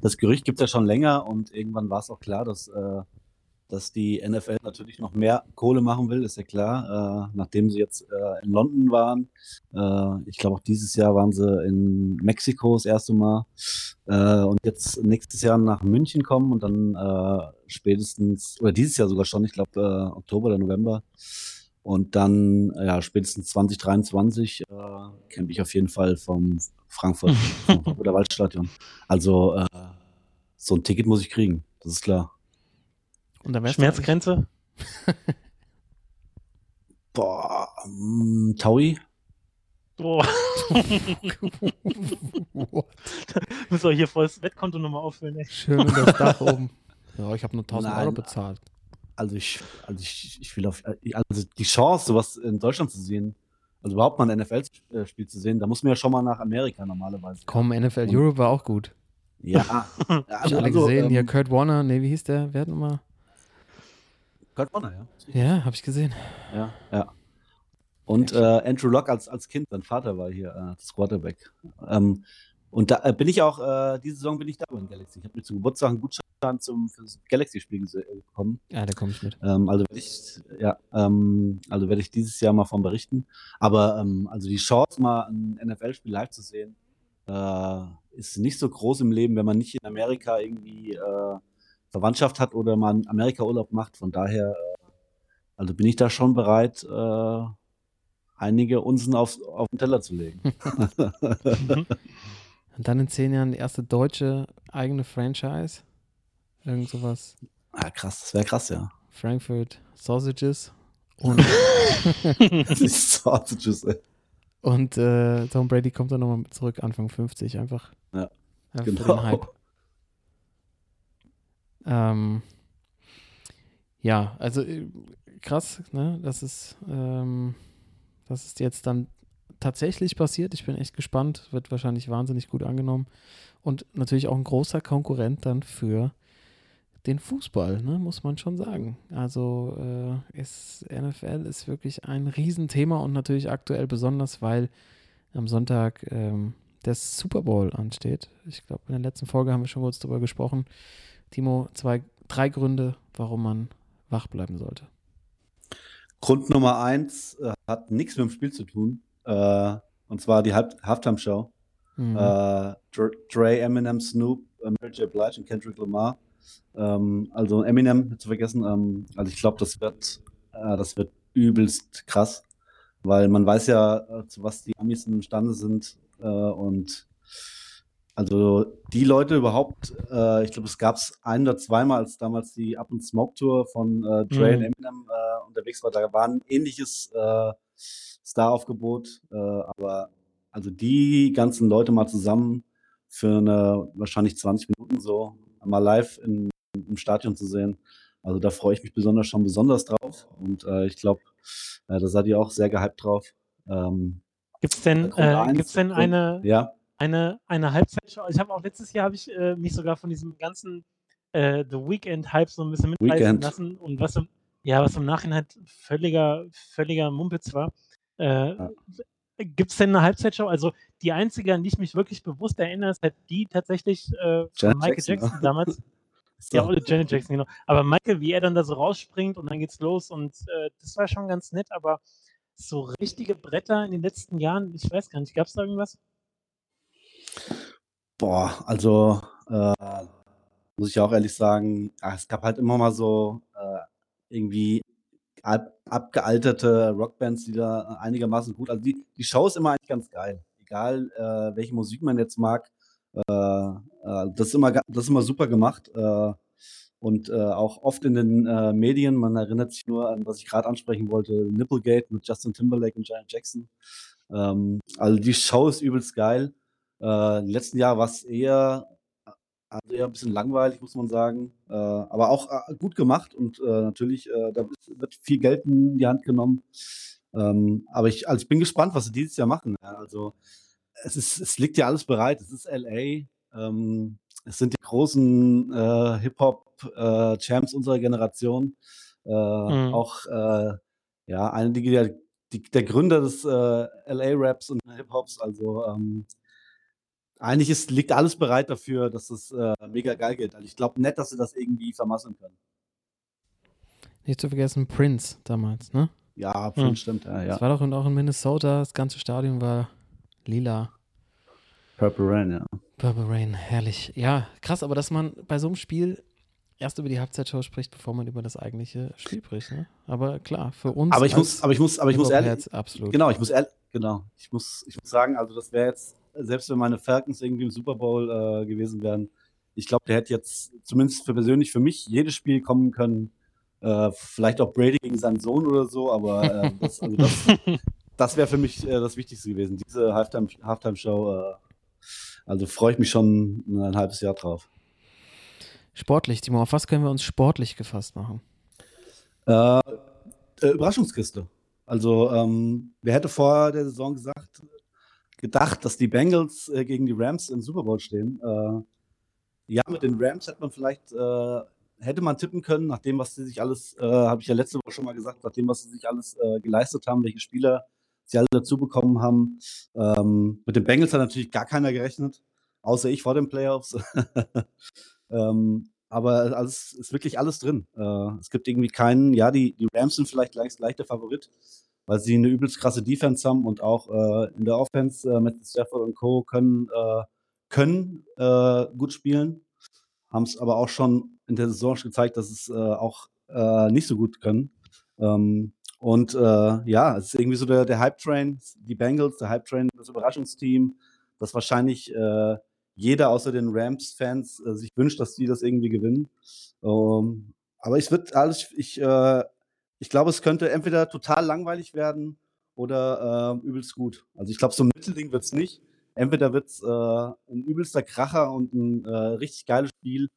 das Gerücht gibt es ja schon länger und irgendwann war es auch klar, dass, äh, dass die NFL natürlich noch mehr Kohle machen will, ist ja klar. Äh, nachdem sie jetzt äh, in London waren, äh, ich glaube auch dieses Jahr waren sie in Mexiko das erste Mal äh, und jetzt nächstes Jahr nach München kommen und dann äh, spätestens, oder dieses Jahr sogar schon, ich glaube äh, Oktober oder November, und dann, ja, spätestens 2023 äh, campe ich auf jeden Fall vom Frankfurt [laughs] vom Frankfurter Waldstadion. Also so ein Ticket muss ich kriegen, das ist klar.
Und dann
Schmerzgrenze?
Boah, mm, Taui?
Boah, [laughs] müssen wir hier volles Wettkonto nochmal auffüllen, ey.
Schön das Dach oben. Ja, ich habe nur 1000
Nein.
Euro bezahlt.
Also ich, also ich, ich will auf, also die Chance, sowas in Deutschland zu sehen, also überhaupt mal ein NFL-Spiel zu sehen, da muss man ja schon mal nach Amerika normalerweise.
Komm, NFL
Und-
Europe war auch gut.
Ja, [laughs] ja
Hab ich alle gesehen. Hier, Kurt Warner, nee, wie hieß der? Wer hat nochmal?
Kurt Warner, ja.
Ja, habe ich gesehen.
Ja, ja. Und äh, Andrew Locke als, als Kind, sein Vater war hier äh, das Quarterback. Ähm, und da äh, bin ich auch, äh, diese Saison bin ich da beim Galaxy. Ich habe mir zu Geburtstag einen Gutschein zum Galaxy-Spiel äh, bekommen.
Ja, da komme ich mit.
Ähm, also werde ich, ja, ähm, also werde ich dieses Jahr mal von berichten. Aber ähm, also die Chance, mal ein NFL-Spiel live zu sehen, äh, ist nicht so groß im Leben, wenn man nicht in Amerika irgendwie äh, Verwandtschaft hat oder man Amerika-Urlaub macht. Von daher, äh, also bin ich da schon bereit, äh, einige Unsen auf, auf den Teller zu legen. [laughs] [laughs]
Und dann in zehn Jahren die erste deutsche eigene Franchise. Irgend sowas.
ah, krass, das wäre krass, ja.
Frankfurt Sausages. [laughs] Und,
Sausages, ey.
und äh, Tom Brady kommt dann nochmal zurück, Anfang 50, einfach.
Ja,
einfach
genau.
Ähm, Ja, also äh, krass, ne? Das ist, ähm, das ist jetzt dann tatsächlich passiert. Ich bin echt gespannt. Wird wahrscheinlich wahnsinnig gut angenommen. Und natürlich auch ein großer Konkurrent dann für den Fußball, ne, muss man schon sagen. Also äh, ist, NFL ist wirklich ein Riesenthema und natürlich aktuell besonders, weil am Sonntag ähm, der Super Bowl ansteht. Ich glaube, in der letzten Folge haben wir schon kurz darüber gesprochen. Timo, zwei, drei Gründe, warum man wach bleiben sollte.
Grund Nummer eins äh, hat nichts mit dem Spiel zu tun. Äh, und zwar die Halb Halftime-Show.
Mhm.
Äh, Dre, Eminem, Snoop, äh, Mary J. Blige und Kendrick Lamar. Ähm, also Eminem zu vergessen. Ähm, also ich glaube, das wird, äh, das wird übelst krass, weil man weiß ja, äh, zu was die Amis imstande sind. Und also die Leute überhaupt, äh, ich glaube, es gab es ein oder zweimal, als damals die Up and Smoke Tour von äh, Dre
Mhm.
und Eminem äh, unterwegs war, da war ein ähnliches äh, Star-Aufgebot, äh, aber also die ganzen Leute mal zusammen für eine wahrscheinlich 20 Minuten so mal live in, im Stadion zu sehen. Also da freue ich mich besonders schon besonders drauf und äh, ich glaube, äh, da seid ihr auch sehr gehypt drauf. Ähm,
Gibt's denn,
Grund
äh, gibt's denn
Grund-
eine,
ja,
eine, eine Halbzeitshow? Ich habe auch letztes Jahr habe ich äh, mich sogar von diesem ganzen äh, The Weekend Hype so ein bisschen mitreißen lassen und was im, ja, was im Nachhinein völliger, völliger Mumpitz war. Äh,
Ja.
Gibt es denn eine Halbzeitshow? Also die einzige, an die ich mich wirklich bewusst erinnere, ist halt die tatsächlich äh, von Michael
Jackson,
Jackson, damals. [laughs]
so.
Ja, oder Janet Jackson, genau. Aber Michael, wie er dann da so rausspringt und dann geht's los und äh, das war schon ganz nett, aber so richtige Bretter in den letzten Jahren, ich weiß gar nicht, gab es da irgendwas?
Boah, also äh, muss ich auch ehrlich sagen, es gab halt immer mal so äh, irgendwie ab, abgealterte Rockbands, die da einigermaßen gut. Also die, die Show ist immer eigentlich ganz geil. Egal, äh, welche Musik man jetzt mag. Äh, äh, das, ist immer, das ist immer super gemacht. Äh, und äh, auch oft in den äh, Medien, man erinnert sich nur an, was ich gerade ansprechen wollte, Nipplegate mit Justin Timberlake und Janet Jackson. Ähm, also die Show ist übelst geil. Äh, die letzten Jahre war es eher, also eher ein bisschen langweilig, muss man sagen. Äh, aber auch äh, gut gemacht und äh, natürlich, äh, da wird- wird viel Geld in die Hand genommen. Ähm, aber ich, also ich bin gespannt, was sie dieses Jahr machen. Ja, also es, ist, es liegt ja alles bereit. Es ist LA. Ähm, es sind die großen äh, Hip-Hop-Champs unserer Generation. Äh,
Mhm.
Auch äh, ja, einige der, die, der Gründer des äh, LA-Raps und Hip-Hops. Also ähm, eigentlich ist, liegt alles bereit dafür, dass es äh, mega geil geht. Also ich glaube nicht, dass sie das irgendwie vermasseln können.
Nicht zu vergessen, Prince damals, ne?
Ja,
Hm.
absolut stimmt. Ja,
Das
ja.
war doch auch in Minnesota, das ganze Stadion war lila.
Purple Rain, ja.
Purple Rain, herrlich. Ja, krass, aber dass man bei so einem Spiel erst über die Halbzeitshow spricht, bevor man über das eigentliche Spiel spricht, ne? Aber klar, für uns.
Aber ich muss, aber ich muss, aber ich muss ehrlich,
absolut.
Genau, ich muss ehrlich, genau. Ich muss, ich muss sagen, also das wäre jetzt, selbst wenn meine Falcons irgendwie im Super Bowl äh, gewesen wären, ich glaube, der hätte jetzt zumindest für persönlich für mich jedes Spiel kommen können. Äh, vielleicht auch Brady gegen seinen Sohn oder so, aber äh, das, [laughs] also das, das wäre für mich äh, das Wichtigste gewesen. Diese Halftime, Halftime-Show, äh, also freue ich mich schon ein halbes Jahr drauf.
Sportlich, Timo, auf was können wir uns sportlich gefasst machen?
Äh, Überraschungskiste. Also, ähm, wer hätte vor der Saison gesagt, gedacht, dass die Bengals äh, gegen die Rams im Super Bowl stehen? Äh, ja, mit den Rams hätte man vielleicht, äh, hätte man tippen können, nach dem, was sie sich alles, äh, habe ich ja letzte Woche schon mal gesagt, nach dem, was sie sich alles äh, geleistet haben, welche Spieler sie alle dazu bekommen haben. Ähm, mit den Bengals hat natürlich gar keiner gerechnet, außer ich vor den Playoffs. [laughs] ähm, aber alles ist wirklich alles drin. Äh, es gibt irgendwie keinen, ja, die, die Rams sind vielleicht leicht, leicht der Favorit, weil sie eine übelst krasse Defense haben und auch äh, in der Offense äh, mit Stafford und Co. können, äh, können äh, gut spielen. Haben es aber auch schon in der Saison gezeigt, dass es äh, auch äh, nicht so gut können. Ähm, und äh, ja, es ist irgendwie so der, der Hype-Train, die Bengals, der Hype-Train, das Überraschungsteam, das wahrscheinlich äh, jeder außer den Rams-Fans äh, sich wünscht, dass die das irgendwie gewinnen. Ähm, aber ich würde alles, ich, äh, ich glaube, es könnte entweder total langweilig werden oder äh, übelst gut. Also ich glaube, so ein Mittelding wird es nicht. Entweder wird es äh, ein übelster Kracher und ein äh, richtig geiles Spiel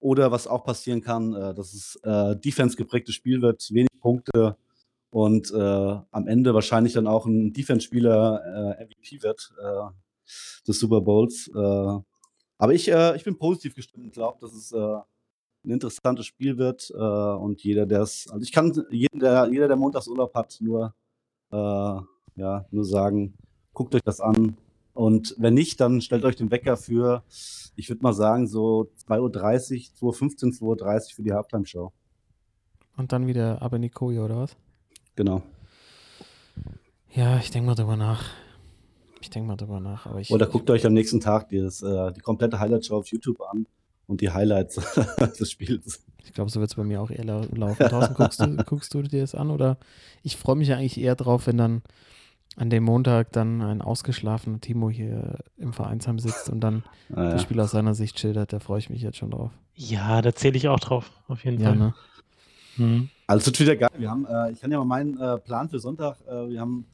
Oder was auch passieren kann, äh, dass es äh, defense-geprägtes Spiel wird, wenig Punkte und äh, am Ende wahrscheinlich dann auch ein Defense-Spieler MVP wird des Super Bowls. Aber ich, ich bin positiv gestimmt und glaube, dass es ein interessantes Spiel wird. Äh, und jeder, der es, also ich kann jeden, der, jeder, der Montagsurlaub hat, nur, äh, ja, nur sagen, guckt euch das an. Und wenn nicht, dann stellt euch den Wecker für, ich würde mal sagen, so 2.30 Uhr, 2.15 Uhr, 2.30 Uhr für die Halftime-Show.
Und dann wieder ab in die Koje, oder was?
Genau.
Ja, ich denke mal drüber nach. Ich denke mal drüber nach. Aber ich,
Oder guckt euch am nächsten Tag dieses, äh, die komplette Highlight-Show auf YouTube an und die Highlights [laughs] des Spiels.
Ich glaube, so wird es bei mir auch eher lau laufen. Thorsten, guckst du, [laughs] guckst du dir das an? Oder ich freue mich ja eigentlich eher drauf, wenn dann an dem Montag dann ein ausgeschlafener Timo hier im Vereinsheim sitzt und dann [laughs]
Naja.
das Spiel aus seiner Sicht schildert. Da freue ich mich jetzt schon drauf.
Ja, da zähle ich auch drauf, auf jeden
Ja,
Fall.
ne?
Mhm.
Also es wird wieder geil. Wir haben, äh, ich kann ja mal meinen äh, Plan für Sonntag. Äh, wir haben,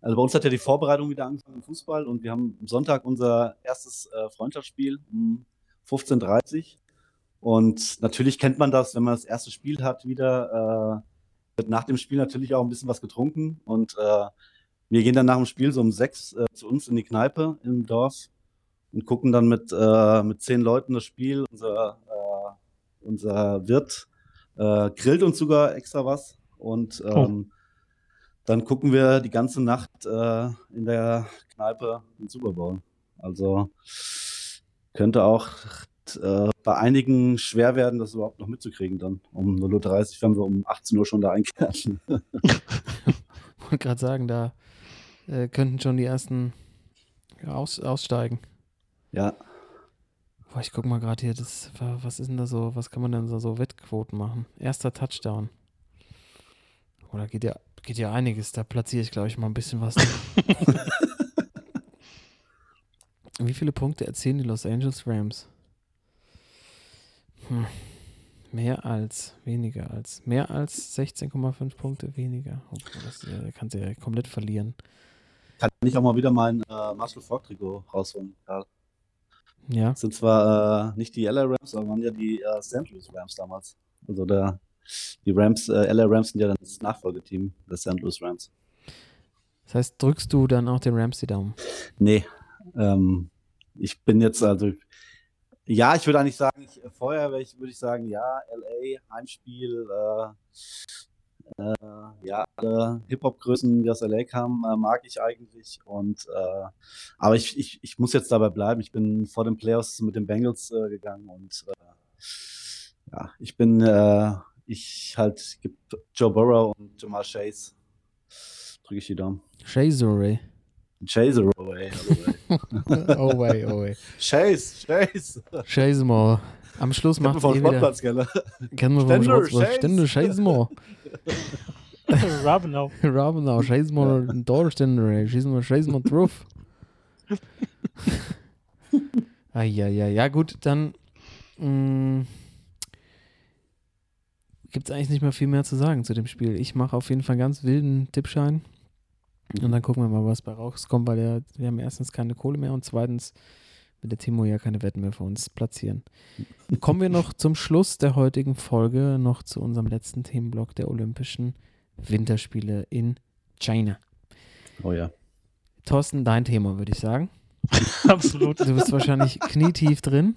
also bei uns hat ja die Vorbereitung wieder angefangen im Fußball und wir haben am Sonntag unser erstes äh, Freundschaftsspiel um 15.30 Uhr. Und natürlich kennt man das, wenn man das erste Spiel hat, wieder äh, wird nach dem Spiel natürlich auch ein bisschen was getrunken. Und äh, wir gehen dann nach dem Spiel so um sechs äh, zu uns in die Kneipe im Dorf und gucken dann mit, äh, mit zehn Leuten das Spiel. Unser, äh, unser Wirt äh, grillt uns sogar extra was und ähm, dann gucken wir die ganze Nacht äh, in der Kneipe den Super Bowl. Also könnte auch äh, bei einigen schwer werden, das überhaupt noch mitzukriegen dann. Um 0.30 Uhr werden wir um 18 Uhr schon da einkehren. [laughs]
wollte gerade sagen, da äh, könnten schon die ersten aus, aussteigen.
ja,
Boah, ich guck mal gerade hier, das, wa- was ist denn da so, was kann man denn so, so Wettquoten machen? Erster Touchdown. Oder geht ja, geht ja einiges, da platziere ich, glaube ich, mal ein bisschen was. [laughs] Wie viele Punkte erzielen die Los Angeles Rams? Hm. Mehr als, weniger als, mehr als 16,5 Punkte weniger. Oh, das äh, kannst du ja komplett verlieren.
kann ich auch mal wieder mein äh, Marshall Falk Trikot rausholen. Ja,
Ja,
das sind zwar äh, nicht die LA Rams, aber waren ja die äh, St. Louis Rams damals. Also der, die Rams, äh, LA Rams sind ja dann das Nachfolgeteam der St. Louis Rams.
das heißt, drückst du dann auch den Rams die Daumen?
Nee, ähm, ich bin jetzt also, ja, ich würde eigentlich sagen, ich, vorher ich, würde ich sagen, ja, LA, Heimspiel, äh, äh, ja, alle Hip-Hop-Größen, die aus LA kamen, äh, mag ich eigentlich. Und äh, aber ich, ich, ich muss jetzt dabei bleiben. Ich bin vor den Playoffs mit den Bengals äh, gegangen und äh, ja, ich bin, ich halt, gibt Joe Burrow und Jamal Chase. Drücke ich die Daumen.
Chazore.
Chase away. [laughs]
oh way, oh way.
Chase, Chase.
Chase mal. Am Schluss macht
vom
ihr wieder.
Sportplatz, gell?
Kennen wir vom.
Chase.
Stände, Chase mal.
Rabenau.
Rabenau, Chase mal ein Dorstände, Chase mal, Chase mal drauf. ah, ja, ja, ja, gut, dann gibt es eigentlich nicht mehr viel mehr zu sagen zu dem Spiel. Ich mache auf jeden Fall einen ganz wilden Tippschein. Und dann gucken wir mal, was bei rauskommt, weil der, wir haben erstens keine Kohle mehr und zweitens will der Timo ja keine Wetten mehr für uns platzieren. [laughs] Kommen wir noch zum Schluss der heutigen Folge, noch zu unserem letzten Themenblock der Olympischen Winterspiele in China.
Oh ja.
Thorsten, dein Thema, würde ich sagen. [laughs]
Absolut.
Du bist wahrscheinlich knietief drin.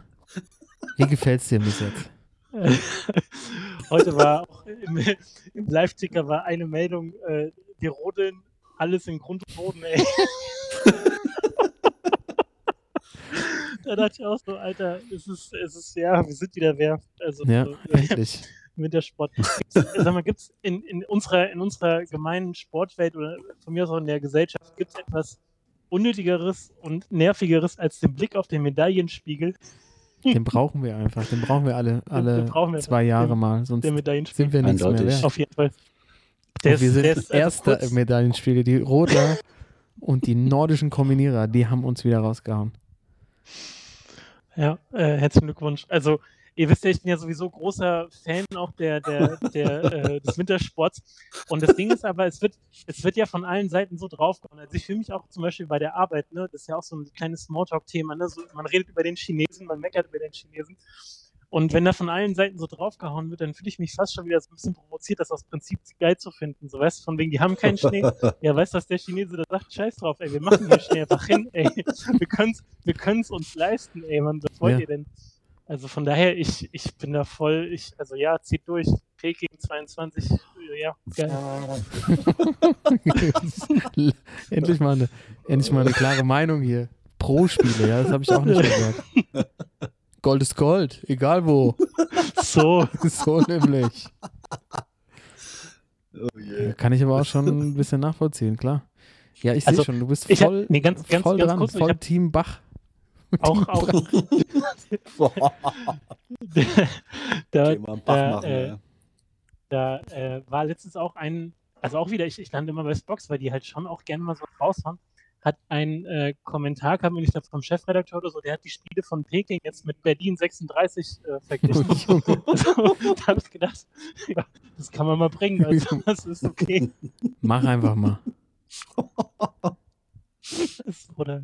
Wie gefällt es dir bis jetzt?
Heute war auch im, im Live-Ticker war eine Meldung, äh, wir rodeln alles in Grund und Boden, ey. [laughs] da dachte ich auch so, Alter, es ist, es ist, ja, wir sind wieder wer. Also
Ja,
so, [laughs]
endlich.
Wintersport. Gibt's, sag mal, gibt es in, in, unserer, in unserer gemeinen Sportwelt oder von mir aus auch in der Gesellschaft, gibt es etwas Unnötigeres und Nervigeres als den Blick auf den Medaillenspiegel?
Den brauchen wir einfach. Den brauchen wir alle, alle
den brauchen wir
zwei. Jahre
Den-
mal, sonst
Der Medaillenspiegel.
sind wir nichts mehr
Eindeutig.
wert.
Auf jeden Fall.
Und wir sind
also
Erster im Medaillenspiel. Die Rodler [laughs] und die nordischen Kombinierer, die haben uns wieder rausgehauen.
Ja, äh, herzlichen Glückwunsch. Also, ihr wisst ja, ich bin ja sowieso großer Fan auch der, der, der, [laughs] äh, des Wintersports. Und das Ding ist aber, es wird, es wird ja von allen Seiten so draufgehauen. Also ich fühle mich auch zum Beispiel bei der Arbeit, ne, das ist ja auch so ein kleines Smalltalk-Thema, ne? So, man redet über den Chinesen, man meckert über den Chinesen. Und wenn da von allen Seiten so draufgehauen wird, dann fühle ich mich fast schon wieder so ein bisschen provoziert, das aus Prinzip geil zu finden. So weißt du, von wegen, die haben keinen Schnee. [laughs] Ja, weißt du, was der Chinese da sagt? Scheiß drauf, ey, wir machen hier Schnee einfach hin, ey. Wir können's, wir können's uns leisten, ey, Mann, was wollt
Ja.
ihr denn? Also von daher, ich, ich bin da voll, ich, also ja, zieht durch. Peking 22, äh, ja, geil. [laughs]
endlich, mal eine, endlich mal eine klare Meinung hier. Pro-Spiele, ja, das habe ich auch nicht [laughs] gehört. Gold ist Gold, egal wo. [laughs]
So, [laughs]
So nämlich.
Oh je.
Kann ich aber auch schon ein bisschen nachvollziehen, klar. Ja, ich sehe
Also,
schon, du bist
ich hab-
voll,
nee, ganz- ganz-
voll
ganz
dran,
kurz,
voll Team Bach. [laughs]
auch, auch. da,
Okay,
da,
machen,
äh,
ja.
da äh, war letztens auch ein, also auch wieder, ich, ich lande immer bei Spox, weil die halt schon auch gerne mal so rausfahren, hat ein äh, Kommentar, kam ich glaube vom Chefredakteur oder so, der hat die Spiele von Peking jetzt mit Berlin 36 äh, verglichen. [laughs] also, [laughs] da habe ich gedacht, ja, das kann man mal bringen, also das ist okay.
Mach einfach mal. [laughs]
Oder,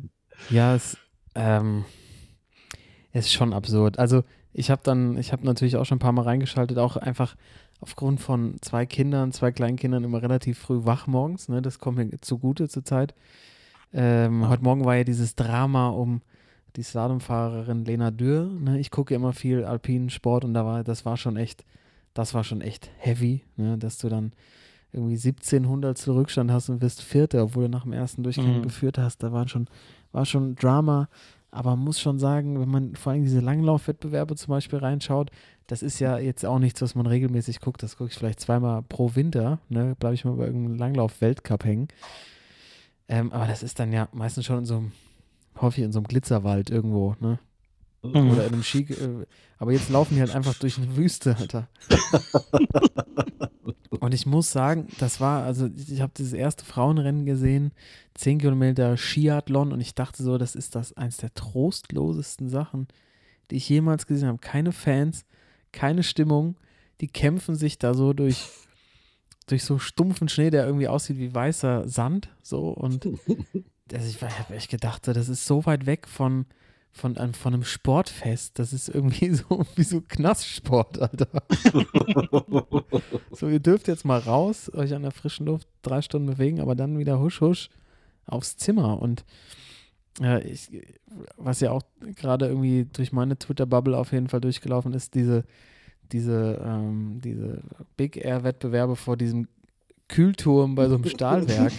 Ja, es, ähm, ist schon absurd. Also ich habe dann, ich habe natürlich auch schon ein paar Mal reingeschaltet, auch einfach aufgrund von zwei Kindern, zwei Kleinkindern immer relativ früh wach morgens. Ne? Das kommt mir zugute zur Zeit. Ähm, heute Morgen war ja dieses Drama um die Slalomfahrerin Lena Dürr. Ne? Ich gucke immer viel alpinen Sport und da war, das war schon echt, das war schon echt heavy, ne? dass du dann irgendwie 1700 zu Rückstand hast und wirst Vierter, obwohl du nach dem ersten Durchgang
Mhm.
geführt hast. Da waren schon, war schon Drama. Aber man muss schon sagen, wenn man vor allem diese Langlaufwettbewerbe zum Beispiel reinschaut, das ist ja jetzt auch nichts, was man regelmäßig guckt. Das gucke ich vielleicht zweimal pro Winter. Ne? Bleibe ich mal bei irgendeinem Langlauf-Weltcup hängen. Ähm, aber das ist dann ja meistens schon in so einem, häufig in so einem Glitzerwald irgendwo, ne? Oder in einem Ski. Äh, aber jetzt laufen die halt einfach durch eine Wüste, Alter. [laughs] Und ich muss sagen, das war, also ich habe dieses erste Frauenrennen gesehen, 10 Kilometer Skiathlon und ich dachte so, das ist das eins der trostlosesten Sachen, die ich jemals gesehen habe. Keine Fans, keine Stimmung, die kämpfen sich da so durch, durch so stumpfen Schnee, der irgendwie aussieht wie weißer Sand, so und [laughs] also ich habe echt gedacht, so, das ist so weit weg von, von, einem- von einem Sportfest. Das ist irgendwie [laughs] so wie so Knastsport, Alter. [laughs] so, ihr dürft jetzt mal raus, euch an der frischen Luft drei Stunden bewegen, aber dann wieder husch, husch aufs Zimmer. Und äh, ich, was ja auch gerade irgendwie durch meine Twitter-Bubble auf jeden Fall durchgelaufen ist, diese, diese, ähm, diese Big Air-Wettbewerbe vor diesem Kühlturm bei so einem Stahlwerk,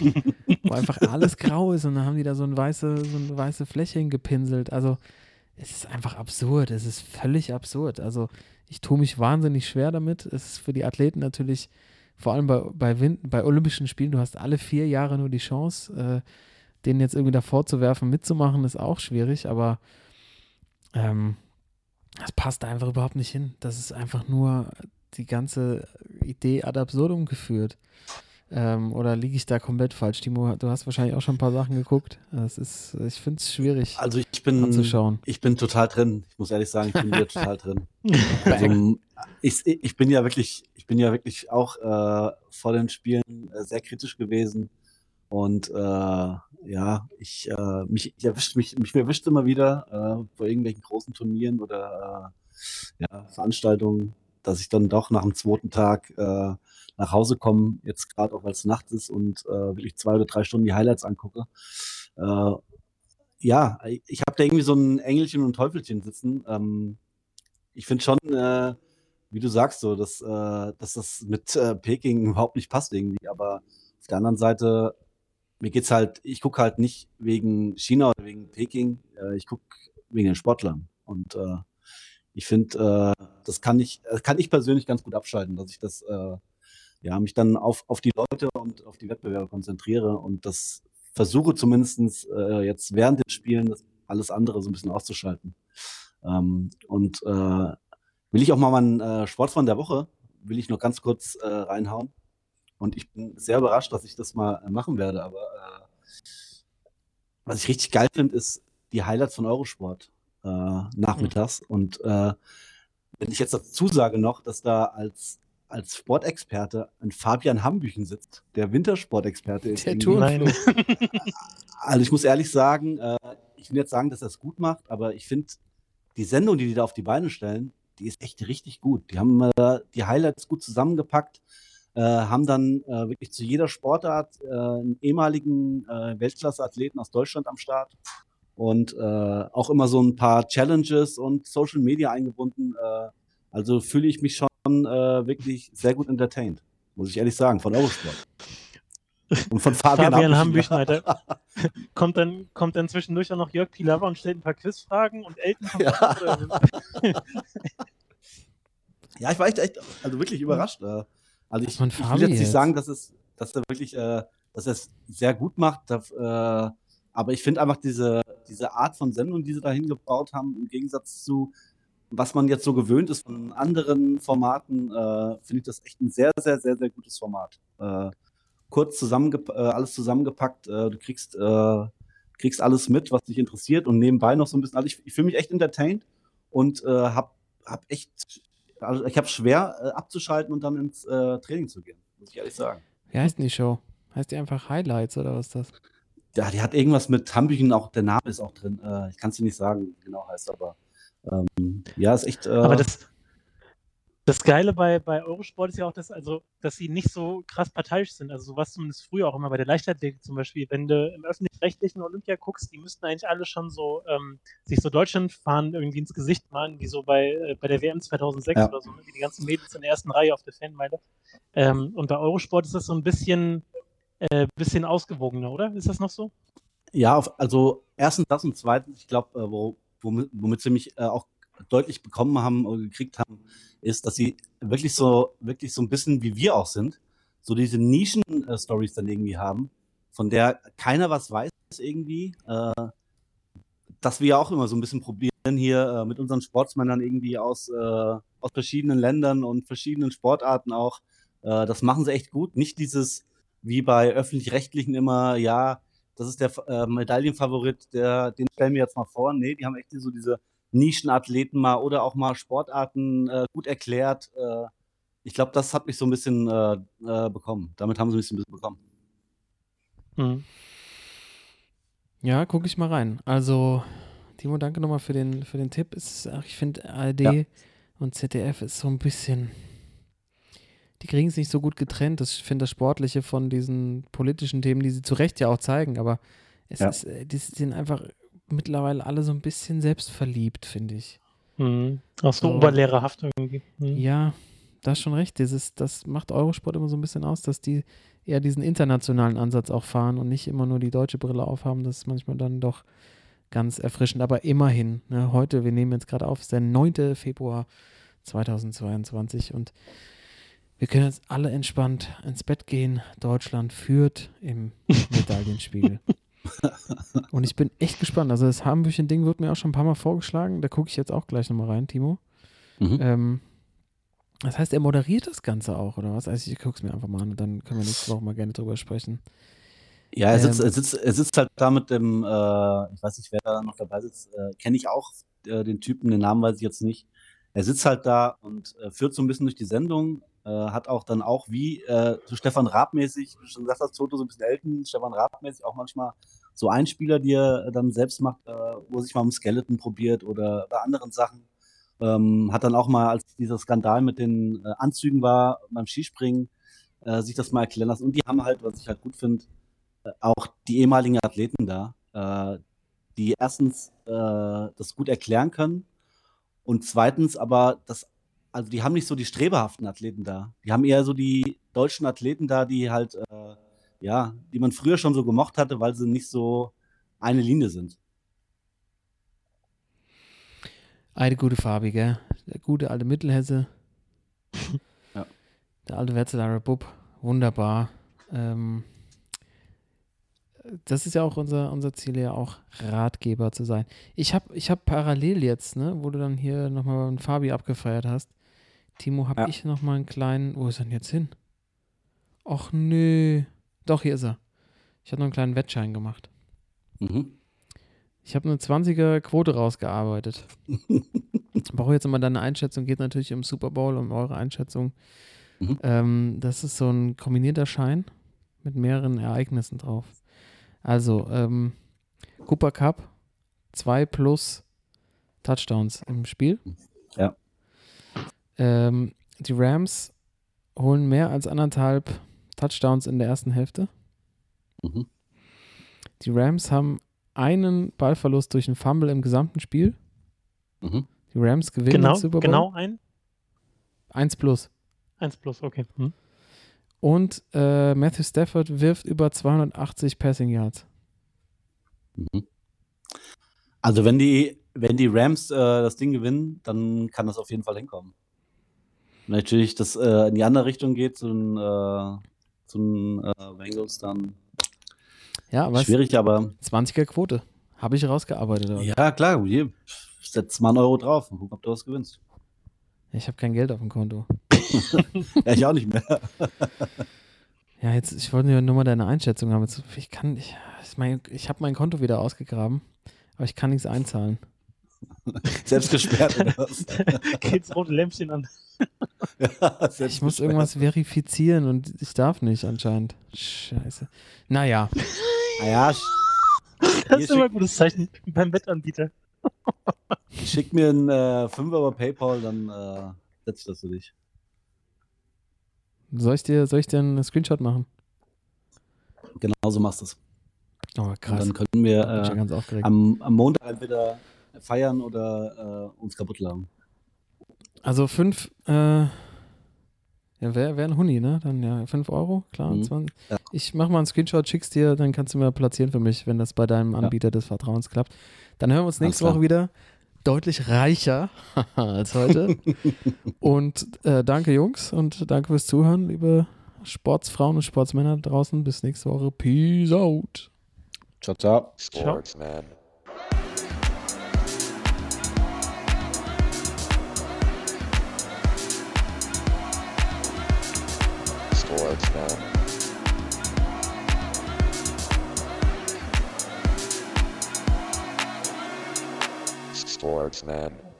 wo [laughs] einfach alles grau ist und dann haben die da so, ein weiße, so eine weiße Fläche hingepinselt. Also es ist einfach absurd, es ist völlig absurd. Also ich tue mich wahnsinnig schwer damit. Es ist für die Athleten natürlich, vor allem bei, bei, Win bei Olympischen Spielen, du hast alle vier Jahre nur die Chance, äh, denen jetzt irgendwie davor zu werfen, mitzumachen, ist auch schwierig, aber ähm, das passt da einfach überhaupt nicht hin. Das ist einfach nur die ganze Idee ad absurdum geführt. Ähm, oder liege ich da komplett falsch? Timo, du hast wahrscheinlich auch schon ein paar Sachen geguckt. Das ist, ich finde es schwierig
Also ich bin,
anzuschauen.
ich bin total drin. Ich muss ehrlich sagen, ich bin wieder total drin. [laughs] Also, ich, ich bin ja wirklich, ich bin ja wirklich auch äh, vor den Spielen äh, sehr kritisch gewesen. Und äh, ja, ich, äh, mich, ich erwischt mich, mich erwischt immer wieder äh, vor irgendwelchen großen Turnieren oder äh, ja, Veranstaltungen, dass ich dann doch nach dem zweiten Tag äh, nach Hause komme, jetzt gerade auch weil es Nacht ist und äh, wirklich zwei oder drei Stunden die Highlights angucke. Äh, ja, ich habe da irgendwie so ein Engelchen und Teufelchen sitzen. Ähm, ich finde schon, äh, wie du sagst, so, dass, äh, dass das mit äh, Peking [laughs] überhaupt nicht passt irgendwie. Aber auf der anderen Seite, mir geht's halt, ich gucke halt nicht wegen China oder wegen Peking, äh, ich gucke wegen den Sportlern. Und äh, ich finde, äh, das kann ich, äh, kann ich persönlich ganz gut abschalten, dass ich das, äh, ja, mich dann auf, auf die Leute und auf die Wettbewerbe konzentriere und das versuche zumindest äh, jetzt während den Spielen das alles andere so ein bisschen auszuschalten. Ähm, und äh, will ich auch mal meinen äh, Sportfreund der Woche, will ich noch ganz kurz äh, reinhauen. Und ich bin sehr überrascht, dass ich das mal äh, machen werde. Aber äh, was ich richtig geil finde, ist die Highlights von Eurosport äh, nachmittags. Und äh, wenn ich jetzt dazu sage noch, dass da als, als Sportexperte ein Fabian Hambüchen sitzt, der Wintersportexperte ist.
Der. Turnflug. [laughs]
Also ich muss ehrlich sagen, äh, ich will jetzt sagen, dass er es gut macht, aber ich finde, die Sendung, die die da auf die Beine stellen, die ist echt richtig gut. Die haben äh, die Highlights gut zusammengepackt, äh, haben dann äh, wirklich zu jeder Sportart äh, einen ehemaligen äh, Weltklasse-Athleten aus Deutschland am Start und äh, auch immer so ein paar Challenges und Social Media eingebunden. Äh, also fühle ich mich schon äh, wirklich sehr gut entertained, muss ich ehrlich sagen, von Eurosport. Und von [laughs] Fabian,
Fabian
Hambüchner. [laughs]
Kommt, dann, kommt dann zwischendurch auch noch Jörg Pilawa und stellt ein paar Quizfragen und Elton kommt
Ja. [laughs] Ja, ich war echt, echt also wirklich überrascht. Also ich, ich will
Fabi
jetzt nicht
jetzt.
sagen, dass es, dass er wirklich, äh, dass er es sehr gut macht, dass, äh, aber ich finde einfach diese, diese Art von Sendung, die sie da hingebaut haben, im Gegensatz zu was man jetzt so gewöhnt ist von anderen Formaten, äh, finde ich das echt ein sehr, sehr, sehr, sehr gutes Format. Äh, kurz zusammengep äh, alles zusammengepackt, äh, du kriegst, äh, kriegst alles mit, was dich interessiert und nebenbei noch so ein bisschen, also ich, ich fühle mich echt entertained und äh, hab, hab echt, also ich habe schwer äh, abzuschalten und dann ins äh, Training zu gehen, muss ich ehrlich sagen.
Wie heißt denn die Show? Heißt die einfach Highlights oder was ist das?
Ja, die hat irgendwas mit Hambüchen, auch der Name ist auch drin. Äh, ich kann es dir nicht sagen, wie genau heißt, aber ähm, ja, ist echt. Äh,
Aber das, das Geile bei, bei Eurosport ist ja auch, dass, also, dass sie nicht so krass parteiisch sind. Also so was zumindest früher auch immer bei der Leichtathletik zum Beispiel. Wenn du im öffentlich-rechtlichen Olympia guckst, die müssten eigentlich alle schon so ähm, sich so Deutschlandfahren irgendwie ins Gesicht malen, wie so bei, äh, bei der WM 2006
Ja.
oder so, ne? wie die ganzen Mädels in der ersten Reihe auf der Fanmeile. Ähm, und bei Eurosport ist das so ein bisschen, äh, bisschen ausgewogener, oder? Ist das noch so?
Ja, also erstens das und zweitens, ich glaube, äh, wo, womit, womit sie mich äh, auch deutlich bekommen haben oder gekriegt haben, ist, dass sie wirklich so, wirklich so ein bisschen wie wir auch sind, so diese Nischen-Stories dann irgendwie haben, von der keiner was weiß irgendwie, äh, dass wir ja auch immer so ein bisschen probieren hier äh, mit unseren Sportsmännern irgendwie aus, äh, aus verschiedenen Ländern und verschiedenen Sportarten auch. Äh, das machen sie echt gut. Nicht dieses, wie bei öffentlich-rechtlichen immer, ja, das ist der äh, Medaillenfavorit, der, den stellen wir jetzt mal vor. Nee, die haben echt so diese Nischenathleten mal oder auch mal Sportarten äh, gut erklärt. Äh, ich glaube, das hat mich so ein bisschen äh, äh, bekommen. Damit haben sie mich so ein bisschen bekommen.
Mhm.
Ja, gucke ich mal rein. Also, Timo, danke nochmal für den, für den Tipp. Ist, ach, ich finde, ARD
Ja.
und ZDF ist so ein bisschen. Die kriegen es nicht so gut getrennt. Das, ich finde das Sportliche von diesen politischen Themen, die sie zu Recht ja auch zeigen, aber es
Ja.
ist, äh, die sind einfach mittlerweile alle so ein bisschen selbstverliebt, finde ich.
Mhm. Auch so
So.
oberlehrerhaft irgendwie. Mhm.
Ja, da hast schon recht. Dieses, das macht Eurosport immer so ein bisschen aus, dass die eher diesen internationalen Ansatz auch fahren und nicht immer nur die deutsche Brille aufhaben. Das ist manchmal dann doch ganz erfrischend. Aber immerhin, ne, heute, wir nehmen jetzt gerade auf, ist der 9. Februar 2022 und wir können jetzt alle entspannt ins Bett gehen. Deutschland führt im [laughs] Medaillenspiegel. Und ich bin echt gespannt. Also das Hambüchen-Ding wird mir auch schon ein paar Mal vorgeschlagen. Da gucke ich jetzt auch gleich nochmal rein, Timo.
Mhm.
Ähm, das heißt, er moderiert das Ganze auch, oder was? Also ich gucke es mir einfach mal an und dann können wir nächste Woche mal gerne drüber sprechen.
Ja, er sitzt,
Ähm,
er, sitzt, er sitzt halt da mit dem, äh, ich weiß nicht, wer da noch dabei sitzt, äh, kenne ich auch äh, den Typen, den Namen weiß ich jetzt nicht. Er sitzt halt da und äh, führt so ein bisschen durch die Sendung, äh, hat auch dann auch wie äh, so Stefan Raab-mäßig, du schon gesagt hast, Toto so ein bisschen Elton, Stefan Raab-mäßig auch manchmal so Einspieler, die er dann selbst macht, äh, wo er sich mal im Skeleton probiert oder bei anderen Sachen. Ähm, hat dann auch mal, als dieser Skandal mit den äh, Anzügen war beim Skispringen, äh, sich das mal erklären lassen. Und die haben halt, was ich halt gut finde, äh, auch die ehemaligen Athleten da, äh, die erstens äh, das gut erklären können und zweitens aber das, also die haben nicht so die strebehaften Athleten da. Die haben eher so die deutschen Athleten da, die halt, äh, ja, die man früher schon so gemocht hatte, weil sie nicht so eine Linie sind.
Eine gute Farbe, gell? Der gute alte Mittelhesse. [laughs]
Ja.
Der alte Wetzelarer Bub. Wunderbar. Ähm, das ist ja auch unser, unser Ziel, ja auch Ratgeber zu sein. Ich habe ich hab parallel jetzt, ne, wo du dann hier nochmal einen Fabi abgefeiert hast, Timo, habe
Ja.
ich nochmal einen kleinen, wo ist er denn jetzt hin? Och nö. Doch, hier ist er. Ich habe noch einen kleinen Wettschein gemacht.
Mhm.
Ich habe eine 20er Quote rausgearbeitet. [laughs] Brauche jetzt immer deine Einschätzung, geht natürlich um Super Bowl, um eure Einschätzung.
Mhm.
Ähm, das ist so ein kombinierter Schein mit mehreren Ereignissen drauf. Also, ähm, Cooper Cup, 2 plus Touchdowns im Spiel. Ähm, die Rams holen mehr als anderthalb Touchdowns in der ersten Hälfte.
Mhm.
Die Rams haben einen Ballverlust durch einen Fumble im gesamten Spiel.
Mhm.
Die Rams gewinnen
Genau,
den Super Bowl.
genau ein.
1 plus.
1 plus, okay. Hm.
Und äh, Matthew Stafford wirft über 280 Passing Yards.
Mhm. Also wenn die, wenn die Rams äh, das Ding gewinnen, dann kann das auf jeden Fall hinkommen. Natürlich das äh, in die andere Richtung geht, zu den, äh, zu den äh, Bengals, dann
Ja, aber
schwierig, aber
20er Quote. Habe ich rausgearbeitet. aber
ja, klar, hier, setz mal einen Euro drauf und guck, ob du was gewinnst.
Ich habe kein Geld auf dem Konto. [laughs]
Ja, ich auch nicht mehr.
Ja, jetzt, ich wollte nur mal deine Einschätzung haben. Jetzt, ich kann, ich, ich, mein, ich habe mein Konto wieder ausgegraben, aber ich kann nichts einzahlen. [laughs]
Selbst gesperrt oder was? [laughs]
Geht's rote Lämpchen an. [laughs]
Ja,
Ich muss irgendwas verifizieren und ich darf nicht anscheinend. Scheiße. Naja,
Naja, sch-
Das
Hier
ist immer ein gutes Zeichen beim Wettanbieter.
schick mir einen äh, Fünfer über PayPal, dann äh, setze ich das für dich.
soll ich dir, soll ich dir einen Screenshot machen?
Genau so machst du es.
Oh,
Und
krass.
dann können wir äh, am, am Montag entweder feiern oder äh, uns kaputt lagen.
Also fünf, äh, ja, wäre wär ein Huni, ne? Dann ja, fünf Euro, klar.
Mhm.
20.
Ja.
Ich mach mal einen Screenshot, schick's dir, dann kannst du mir platzieren für mich, wenn das bei deinem Anbieter des Vertrauens klappt. Dann hören wir uns nächste. Woche wieder. Deutlich reicher [laughs] als heute. [laughs] und äh, danke, Jungs, und danke fürs Zuhören, liebe Sportsfrauen und Sportsmänner draußen. Bis nächste Woche. Peace out.
Ciao, ciao.
Sportsman. Sportsman. Sportsman.